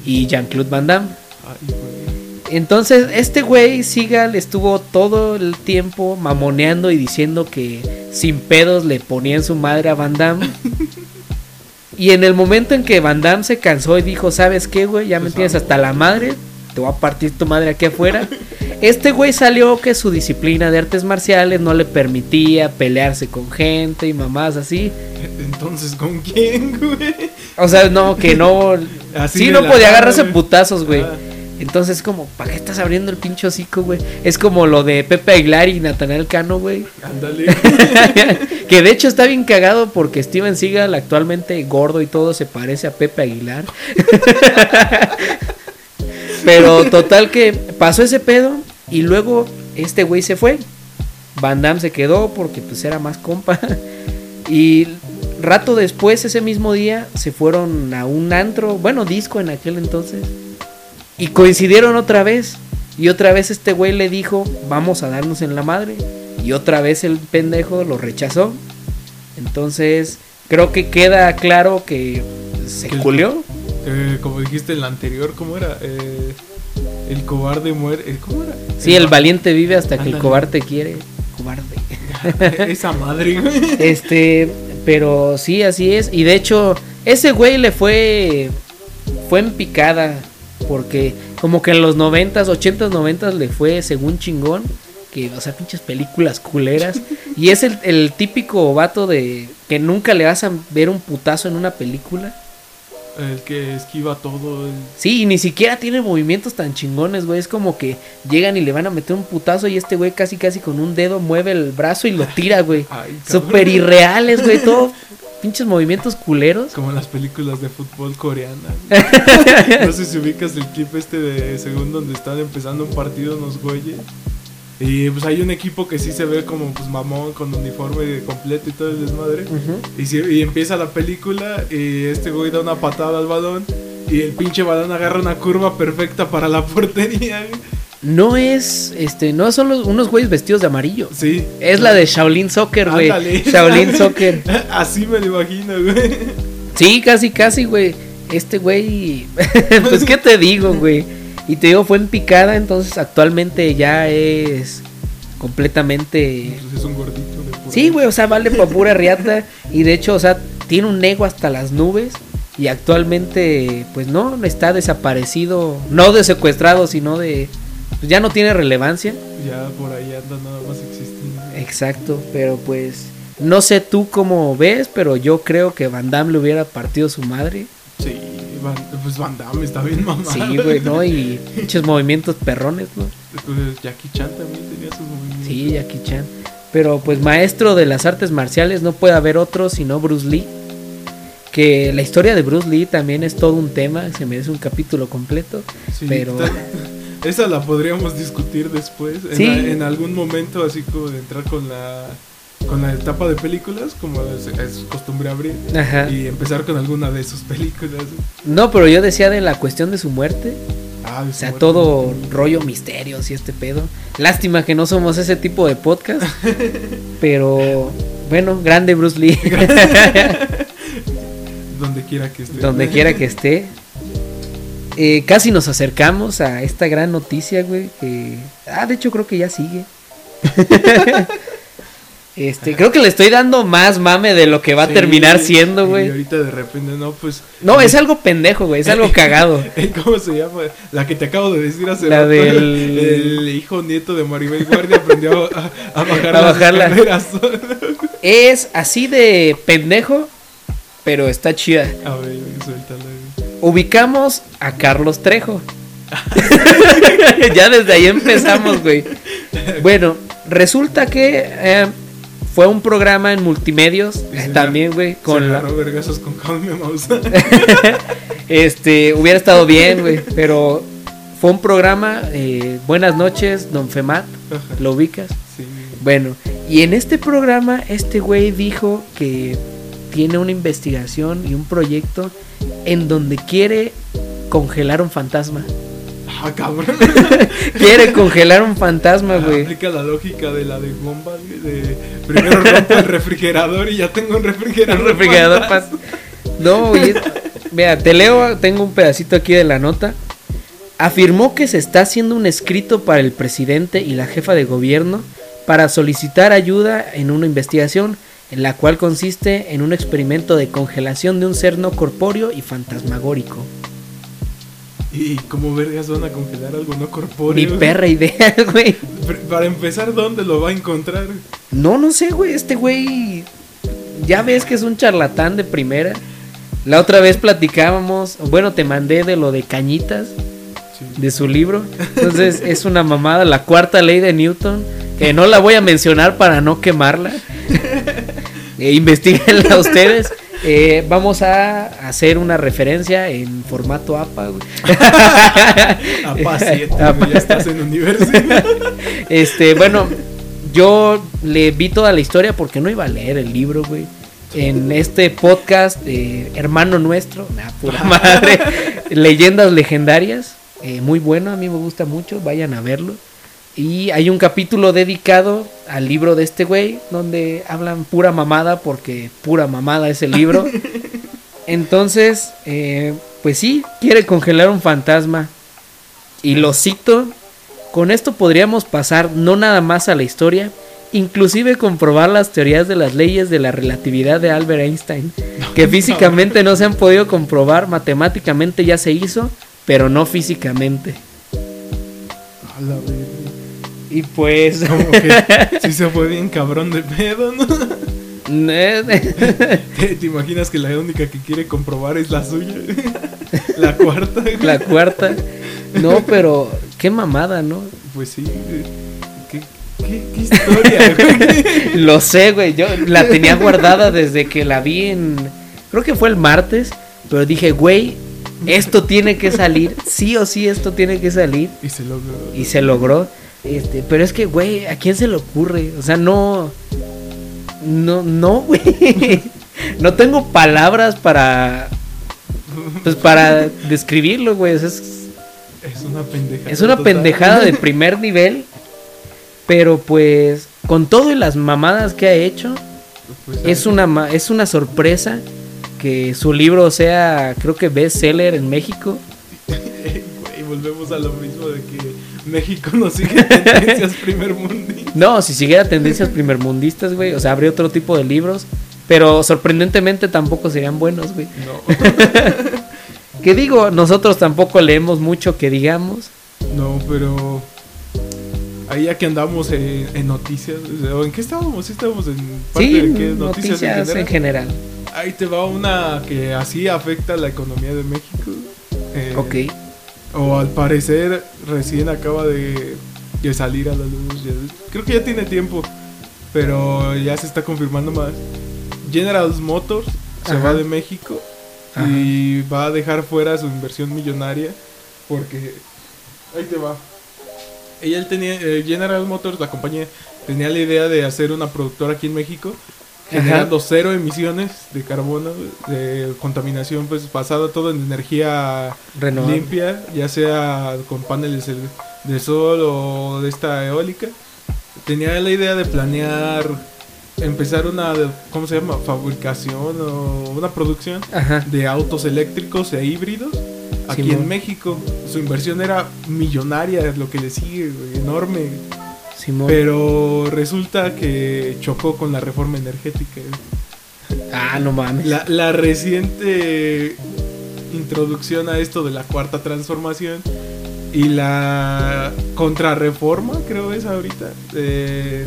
y Jean-Claude Van Damme. Entonces, este güey, Seagal, estuvo todo el tiempo mamoneando y diciendo que sin pedos le ponían su madre a Van Damme. y en el momento en que Van Damme se cansó y dijo, ¿sabes qué, güey? Ya me pues tienes hasta la madre, te voy a partir tu madre aquí afuera. Este güey salió que su disciplina de artes marciales no le permitía pelearse con gente y mamás así. Entonces, ¿con quién, güey? O sea, no, que no. sí, no podía agarrarse putazos, güey. Ah. Entonces, como, ¿para qué estás abriendo el pincho hocico, güey? Es como lo de Pepe Aguilar y Natanael Cano, güey. Ándale. que de hecho está bien cagado porque Steven Seagal, actualmente gordo y todo, se parece a Pepe Aguilar. Pero total que pasó ese pedo y luego este güey se fue. Van Damme se quedó porque pues era más compa. Y rato después, ese mismo día, se fueron a un antro, bueno, disco en aquel entonces. Y coincidieron otra vez. Y otra vez este güey le dijo, vamos a darnos en la madre. Y otra vez el pendejo lo rechazó. Entonces, creo que queda claro que se culió. Eh, como dijiste en la anterior, ¿cómo era? Eh, el cobarde muere. Eh, ¿Cómo era? Sí, el, valiente vive hasta que el cobarde quiere. Cobarde. Esa madre, Este, Pero sí, así es. Y de hecho, ese güey le fue. Fue en picada. Porque como que en los 90s, 80s, 90s le fue según chingón. Que, o sea, pinches películas culeras. y es el, el típico vato de que nunca le vas a ver un putazo en una película. El que esquiva todo. el- Sí, y ni siquiera tiene movimientos tan chingones, güey. Es como que llegan y le van a meter un putazo y este güey casi casi con un dedo mueve el brazo y lo tira, güey. Súper irreales, güey. Todo pinches movimientos culeros. Como en las películas de fútbol coreana. no sé si ubicas el clip este de según donde están empezando un partido unos güeyes. Y pues hay un equipo que sí se ve como pues mamón con uniforme completo y todo el desmadre. Y, si- y empieza la película y este güey da una patada al balón y el pinche balón agarra una curva perfecta para la portería. No es, este, no son los- unos güeyes vestidos de amarillo. Sí. Es la de Shaolin Soccer, güey. Shaolin Soccer. Así me lo imagino, güey. Sí, casi, casi, güey. Este güey, pues qué te digo, güey. Y te digo, fue en picada, entonces actualmente ya es completamente... Pues es un gordito de pura- Sí, güey, o sea, vale por pura riata. Y de hecho, o sea, tiene un ego hasta las nubes. Y actualmente, pues no, está desaparecido. No de secuestrado, sino de... pues ya no tiene relevancia. Ya por ahí anda nada más existiendo. Exacto, pero pues... No sé tú cómo ves, pero yo creo que Van Damme le hubiera partido su madre. Sí, Van, pues Van Damme está bien mamado. Sí, güey, ¿no? Y muchos movimientos perrones, ¿no? Pues Jackie Chan también tenía sus movimientos. Sí, Jackie Chan. Pero pues maestro de las artes marciales no puede haber otro sino Bruce Lee. Que la historia de Bruce Lee también es todo un tema, se merece un capítulo completo. Sí, pero- Esa la podríamos discutir después. En, Sí. a- en algún momento, así como de entrar con la con la etapa de películas, como es, es costumbre abrir, Ajá. y empezar con alguna de sus películas. No, pero yo decía de la cuestión de su muerte. Ah, O sea, muerte. todo rollo misterios y este pedo. Lástima que no somos ese tipo de podcast. Pero bueno, grande Bruce Lee. Donde quiera que esté. donde quiera que esté. Eh, casi nos acercamos a esta gran noticia, güey. Que... Ah, de hecho creo que ya sigue. este, creo que le estoy dando más mame de lo que va a terminar siendo, Y güey. ahorita de repente, no, pues. No, es algo pendejo, güey. Es algo cagado. ¿Cómo se llama? La que te acabo de decir hace La rato. del- El hijo nieto de Maribel Guardia aprendió a, a bajar A las bajarla. escaleras. Es así de pendejo, pero está chida. A ver, suéltala. Ubicamos a Carlos Trejo. ya desde ahí empezamos, güey. Bueno, resulta que eh, fue un programa en multimedios se también, güey, Se con la, agarró vergazos con Jaime Maussan. este hubiera estado bien, güey, pero fue un programa eh, Buenas noches, Don Femat, Ajá, ¿lo ubicas? sí. Bueno, y en este programa este güey dijo que tiene una investigación y un proyecto en donde quiere congelar un fantasma. Ah, cabrón. Quiere congelar un fantasma, güey. Aplica la lógica de la de bomba, güey, de primero rompo el refrigerador y ya tengo un refrigerador. Un refrigerador pas- No, güey. Vea, te leo, tengo un pedacito aquí de la nota. Afirmó que se está haciendo un escrito para el presidente y la jefa de gobierno para solicitar ayuda en una investigación en la cual consiste en un experimento de congelación de un ser no corpóreo y fantasmagórico. ¿Y cómo vergas van a congelar algo no Mi corpóreo? perra idea, güey. Para empezar, ¿dónde lo va a encontrar? No, no sé, güey. Este güey. Ya ves que es un charlatán de primera. La otra vez platicábamos. Bueno, te mandé de lo de cañitas. Sí. De su libro. Entonces es una mamada. La cuarta ley de Newton. Que no la voy a mencionar para no quemarla. Eh, investiguenla ustedes. Eh, vamos a hacer una referencia en formato APA, güey. APA 7, APA. güey, ya estás en universidad. Este, bueno, yo le vi toda la historia porque no iba a leer el libro, güey. En este podcast, eh, hermano nuestro, nah, pura madre, leyendas legendarias, eh, muy bueno, a mí me gusta mucho, vayan a verlo. Y hay un capítulo dedicado al libro de este güey, donde hablan pura mamada, porque pura mamada es el libro. Entonces, eh, pues sí, quiere congelar un fantasma. Y lo cito, con esto podríamos pasar no nada más a la historia, inclusive comprobar las teorías de las leyes de la relatividad de Albert Einstein, que físicamente no se han podido comprobar, matemáticamente ya se hizo, pero no físicamente. A la. Y pues... Como que sí se fue bien cabrón de pedo, ¿no? ¿Te, te imaginas que la única que quiere comprobar es la suya? la cuarta. la cuarta. No, pero qué mamada, ¿no? Pues sí. ¿Qué, qué, qué historia, güey? Lo sé, güey. Yo la tenía guardada desde que la vi en. Creo que fue el martes. Pero dije, güey, esto tiene que salir. Sí o sí, esto tiene que salir. Y se logró. Y se logró. Este, pero es que, güey, ¿a quién se le ocurre? O sea, no. No, no, güey. No tengo palabras para. Pues para describirlo, güey. O sea, es, Es una pendejada. es una total. pendejada de primer nivel. Pero pues, con todo y las mamadas que ha hecho, Pues, es una, es una sorpresa que su libro sea, creo que bestseller en México. Güey, volvemos a lo mismo de que México no sigue tendencias primer mundo. No, si siguiera tendencias primermundistas, güey, o sea, habría otro tipo de libros. Pero sorprendentemente tampoco serían buenos, güey. No. Que digo, nosotros tampoco leemos mucho que digamos. No, pero. Ahí ya que andamos en, en noticias. ¿O en qué estábamos? Sí, estábamos en parte Sí, de qué noticias, noticias, en, en general. general. Ahí te va una que así afecta a la economía de México. Eh, Ok. O al parecer recién acaba de, de salir a la luz. creo que ya tiene tiempo, pero ya se está confirmando más. General Motors se Ajá. va de México y va a dejar fuera su inversión millonaria porque ahí te va. Ella tenía eh, General Motors, la compañía tenía la idea de hacer una productora aquí en México Ajá. generando cero emisiones de carbono, de contaminación pues basada todo en energía Renovable. limpia, ya sea con paneles el- de sol o de esta eólica. Tenía la idea de planear empezar una, ¿cómo se llama? Fabricación o una producción Ajá. de autos eléctricos e híbridos aquí Simón. en México. Su inversión era millonaria, lo que le sigue, enorme. Simón. Pero resulta que chocó con la reforma energética. güey. Ah, no mames. La, la reciente introducción a esto de la cuarta transformación y la contrarreforma, creo es ahorita, eh,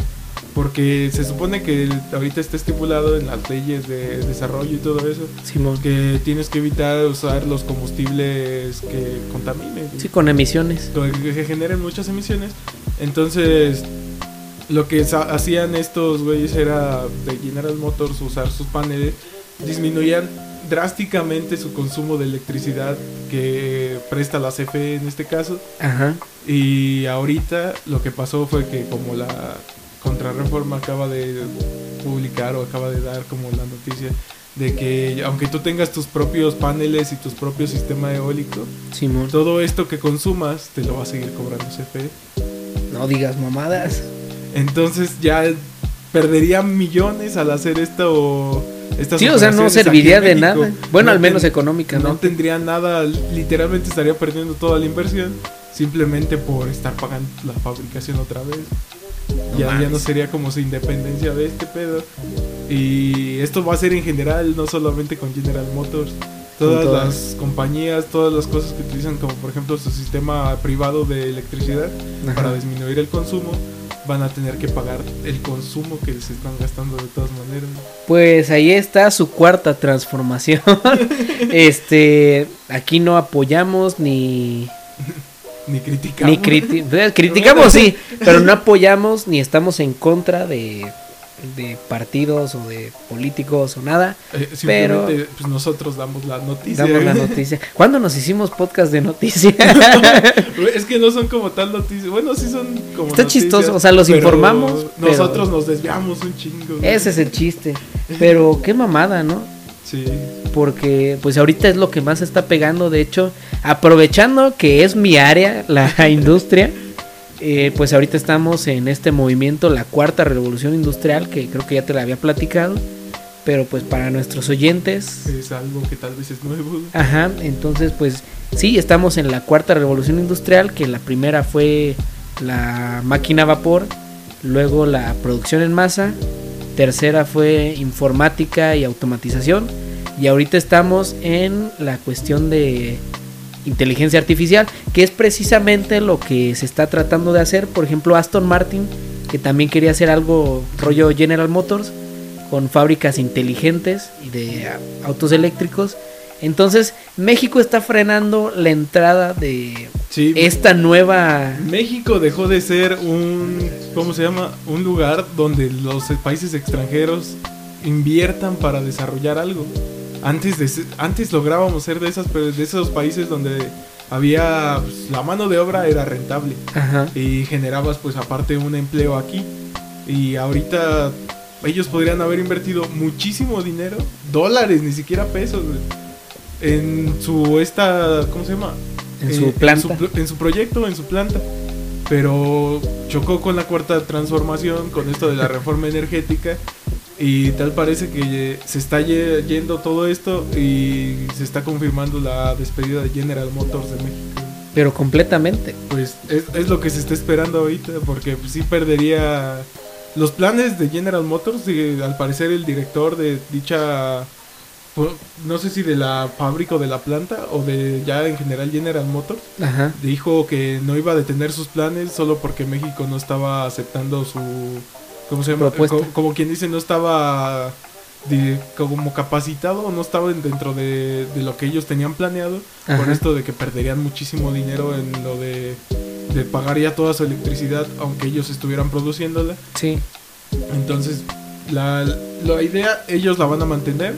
porque se supone que ahorita está estipulado en las leyes de desarrollo y todo eso, Simón. que tienes que evitar usar los combustibles que contaminen. Sí, con emisiones. que generen muchas emisiones. Entonces, lo que hacían estos güeyes era de General Motors usar sus paneles, disminuían drásticamente su consumo de electricidad que presta la CFE en este caso. Ajá. Y ahorita lo que pasó fue que como la contrarreforma acaba de publicar o acaba de dar como la noticia de que aunque tú tengas tus propios paneles y tus propios sistema eólico, todo esto que consumas te lo va a seguir cobrando CFE. No digas mamadas. Entonces ya perdería millones al hacer esto. Estas Sí, o sea, no serviría de México. nada. Bueno, No al menos ten- económicamente. No tendría nada, literalmente estaría perdiendo toda la inversión simplemente por estar pagando la fabricación otra vez. No ya, ya no sería como su independencia de este pedo. Y esto va a ser en general, no solamente con General Motors. Todas, las compañías, todas las cosas que utilizan, como por ejemplo su sistema privado de electricidad, Ajá. para disminuir el consumo, van a tener que pagar el consumo que se están gastando de todas maneras. Pues ahí está su cuarta transformación. este, aquí no apoyamos ni Ni criticamos. ni criti- pues, criticamos sí, pero no apoyamos ni estamos en contra de de partidos o de políticos o nada. Eh, simplemente pues nosotros damos la noticia. Damos la noticia. ¿Cuándo nos hicimos podcast de noticias? es que no son como tal noticias. Bueno, sí son como Está noticias, chistoso, o sea, los pero informamos, pero- Nosotros nos desviamos un chingo. Ese es el chiste. Pero qué mamada, ¿no? Sí. porque pues ahorita es lo que más está pegando, de hecho, aprovechando que es mi área, la industria, eh, pues ahorita estamos en este movimiento, la cuarta revolución industrial, que creo que ya te la había platicado, pero pues para nuestros oyentes, Es algo que tal vez es nuevo. ajá, entonces pues sí, estamos en la cuarta revolución industrial, que la primera fue la máquina a vapor, luego la producción en masa, tercera fue informática y automatización y ahorita estamos en la cuestión de inteligencia artificial, que es precisamente lo que se está tratando de hacer, por ejemplo, Aston Martin, que también quería hacer algo rollo General Motors con fábricas inteligentes y de autos eléctricos. Entonces, México está frenando la entrada de esta nueva. México dejó de ser un. ¿Cómo se llama? Un lugar donde los países extranjeros inviertan para desarrollar algo. Antes, de, antes lográbamos ser de, esas, de esos países donde había. Pues, la mano de obra era rentable. Y generabas, pues, aparte, un empleo aquí. Y ahorita ellos podrían haber invertido muchísimo dinero, dólares, ni siquiera pesos, en su esta, ¿cómo se llama? En su planta. En su, proyecto, en su planta. Pero chocó con la cuarta transformación, con esto de la reforma energética. Y tal parece que se está yendo todo esto y se está confirmando la despedida de General Motors de México. Pero completamente. Pues es, es lo que se está esperando ahorita, porque pues, sí perdería los planes de General Motors, al parecer el director de dicha, no sé si de la fábrica o de la planta o de ya en general General Motors, dijo que no iba a detener sus planes solo porque México no estaba aceptando su, ¿cómo se llama? Como, quien dice, no estaba como capacitado no estaba dentro de, lo que ellos tenían planeado, por esto de que perderían muchísimo dinero en lo de de pagar ya toda su electricidad aunque ellos estuvieran produciéndola. Sí. Entonces, la, la idea ellos la van a mantener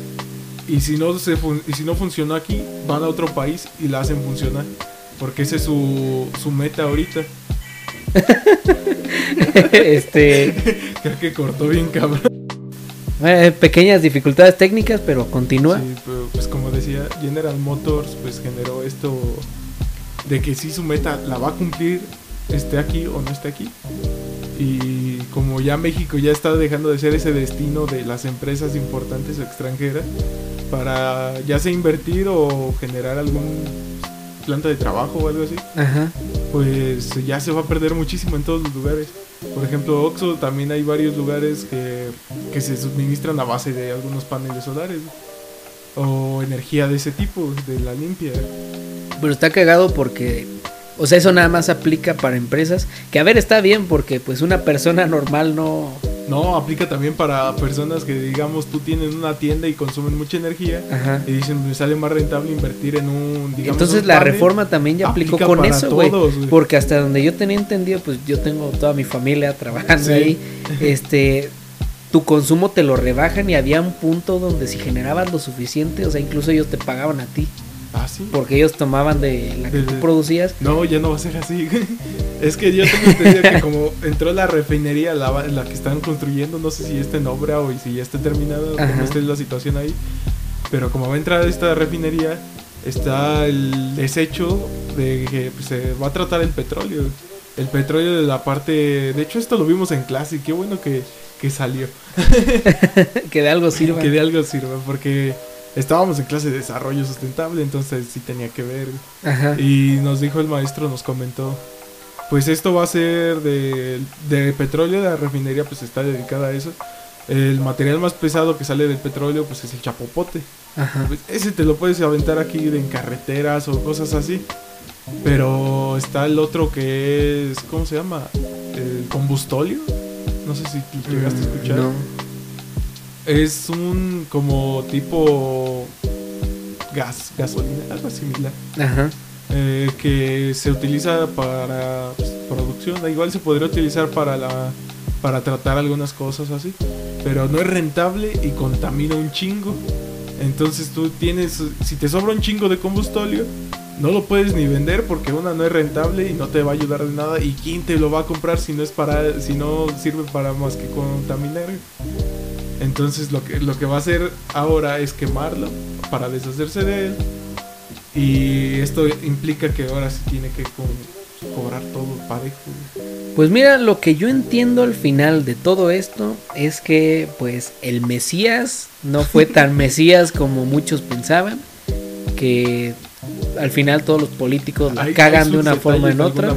y si no se y si no funcionó aquí, van a otro país y la hacen funcionar, porque esa es su, su meta ahorita. este creo que cortó bien cabrón. Eh, pequeñas dificultades técnicas, pero continúa. Sí, pero pues como decía, General Motors pues generó esto de que si su meta la va a cumplir, esté aquí o no esté aquí. Y como ya México ya está dejando de ser ese destino de las empresas importantes o extranjeras, para ya sea invertir o generar algún planta de trabajo o algo así, pues ya se va a perder muchísimo en todos los lugares. Por ejemplo, Oxo también hay varios lugares que, que se suministran a base de algunos paneles solares o energía de ese tipo, de la limpia. Pero está cagado porque, o sea, eso nada más aplica para empresas. Que a ver, está bien porque pues una persona normal no... No, aplica también para personas que digamos tú tienes una tienda y consumen mucha energía y dicen me sale más rentable invertir en un digamos Entonces la reforma también ya aplicó con eso, güey, porque hasta donde yo tenía entendido, pues yo tengo toda mi familia trabajando ahí, este tu consumo te lo rebajan y había un punto donde si generabas lo suficiente, o sea, incluso ellos te pagaban a ti. Ah, sí. Porque ellos tomaban de la que tú producías. No, ya no va a ser así. es que yo tengo entendido que como entró la refinería, la, la que están construyendo, no sé si está en obra o si ya está terminada, cómo está la situación ahí. Pero como va a entrar esta refinería, está el desecho de que pues, se va a tratar el petróleo. El petróleo de la parte... De hecho, esto lo vimos en clase y qué bueno que, que salió. que de algo sirva. Que de algo sirva, porque estábamos en clase de desarrollo sustentable, entonces sí tenía que ver. Y nos dijo el maestro, nos comentó, pues esto va a ser de, de petróleo, la refinería pues está dedicada a eso. El material más pesado que sale del petróleo pues es el chapopote. Pues, ese te lo puedes aventar aquí en carreteras o cosas así. Pero está el otro que es, ¿cómo se llama? El combustóleo. No sé si llegaste a mm, escuchar. No es un como tipo gas, gasolina, algo similar. Ajá. Eh, que se utiliza para pues, producción, igual se podría utilizar para la para tratar algunas cosas así, pero no es rentable y contamina un chingo. Entonces tú tienes, si te sobra un chingo de combustóleo, no lo puedes ni vender porque una no es rentable y no te va a ayudar de nada. ¿Y quién te lo va a comprar si no es para, si no sirve para más que contaminar? Entonces lo que, lo que va a hacer ahora es quemarlo para deshacerse de él. Y esto implica que ahora sí tiene que cobrar todo parejo. Pues mira, lo que yo entiendo al final de todo esto es que pues el Mesías no fue tan Mesías como muchos pensaban. Que al final todos los políticos la cagan de una forma o en otra.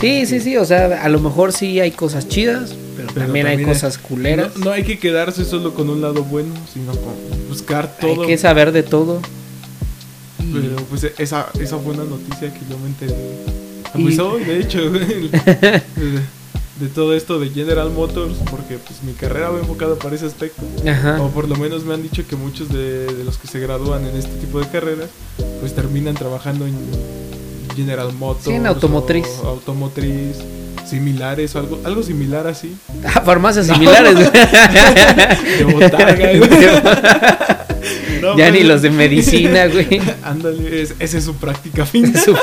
sí, sí, sí, o sea, a lo mejor sí hay cosas chidas, Pero también, hay también hay- cosas culeras. No, no hay que quedarse solo con un lado bueno, sino con buscar todo. hay que saber de todo. Pero pues esa, esa buena noticia que yo me enteré. Pues hoy, de hecho, de, de todo esto de General Motors, porque pues mi carrera va enfocada para ese aspecto. Ajá. O por lo menos me han dicho que muchos de, de los que se gradúan en este tipo de carreras, pues terminan trabajando en General Motors. Sí, en automotriz. automotriz, similares o algo, algo similar así. Ah, farmacias similares. De botarga. No, ya ni los de medicina, güey. Ándale, es- esa es su práctica. Su-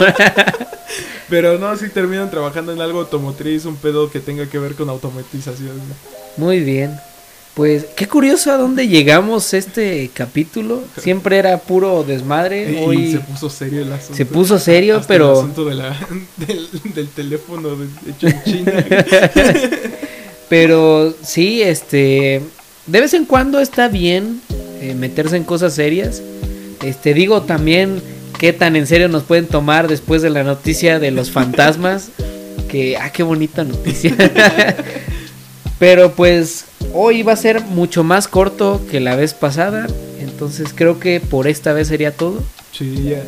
Pero no, sí terminan trabajando en algo automotriz, un pedo que tenga que ver con automatización. Muy bien. Pues qué curioso a dónde llegamos este capítulo. Siempre era puro desmadre. Y, y Hoy se puso serio el asunto. se puso serio, Hasta El pero asunto de la, del, del teléfono de- hecho en China. pero sí, este de vez en cuando está bien eh, meterse en cosas serias. Este digo también qué tan en serio nos pueden tomar después de la noticia de los fantasmas. Que ah qué bonita noticia. Pero pues hoy va a ser mucho más corto que la vez pasada. Entonces creo que por esta vez sería todo. sí, ya,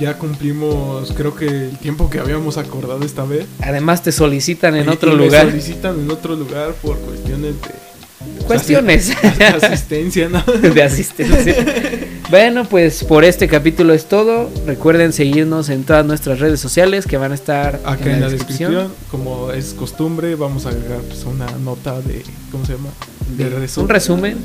ya cumplimos, creo que el tiempo que habíamos acordado esta vez. Además te solicitan en Y- otro y lugar. solicitan en otro lugar por cuestiones de Cuestiones de asistencia, ¿no? de asistencia. Bueno, pues por este capítulo es todo. Recuerden seguirnos en todas nuestras redes sociales que van a estar Acá en la descripción, como es costumbre, vamos a agregar pues, una nota de, ¿cómo se llama? De Un resumen. resumen.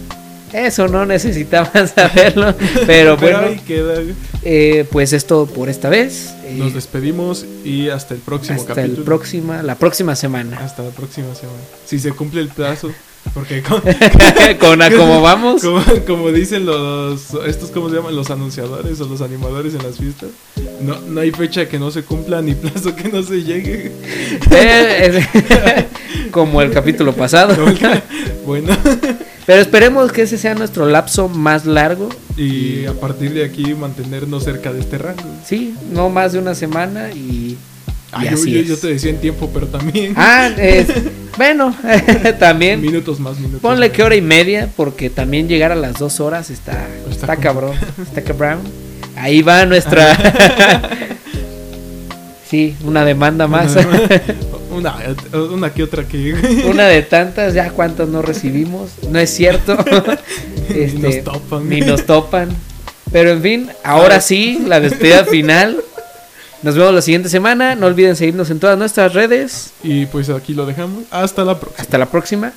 Eso no necesitaban saberlo. Pero Pero bueno, ahí queda. eh, pues es todo por esta vez. Eh, Nos despedimos y hasta el próximo hasta capítulo. próxima, la próxima semana. Hasta la próxima semana. Si se cumple el plazo. Porque con- Con a cómo vamos. como, como dicen los estos cómo se llaman los anunciadores o los animadores en las fiestas, no, no hay fecha que no se cumpla ni plazo que no se llegue. Eh, es- como el capítulo pasado. bueno, Pero esperemos que ese sea nuestro lapso más largo. y a partir de aquí mantenernos cerca de este rango. Sí, no más de una semana y, Ah, yo, te decía en tiempo, pero también Ah, es- bueno, también. minutos más minutos. Ponle más. que hora y media, porque también llegar a las dos horas está, Está cabrón, está cabrón. Ahí va nuestra... sí, una demanda más. Una, una que otra que una de tantas, ya cuántas no recibimos. No es cierto. Ni Este, nos topan. Ni nos topan. Pero en fin, ahora sí, la despedida final. Nos vemos la siguiente semana. No olviden seguirnos en todas nuestras redes. Y pues aquí lo dejamos. Hasta la próxima. Hasta la próxima.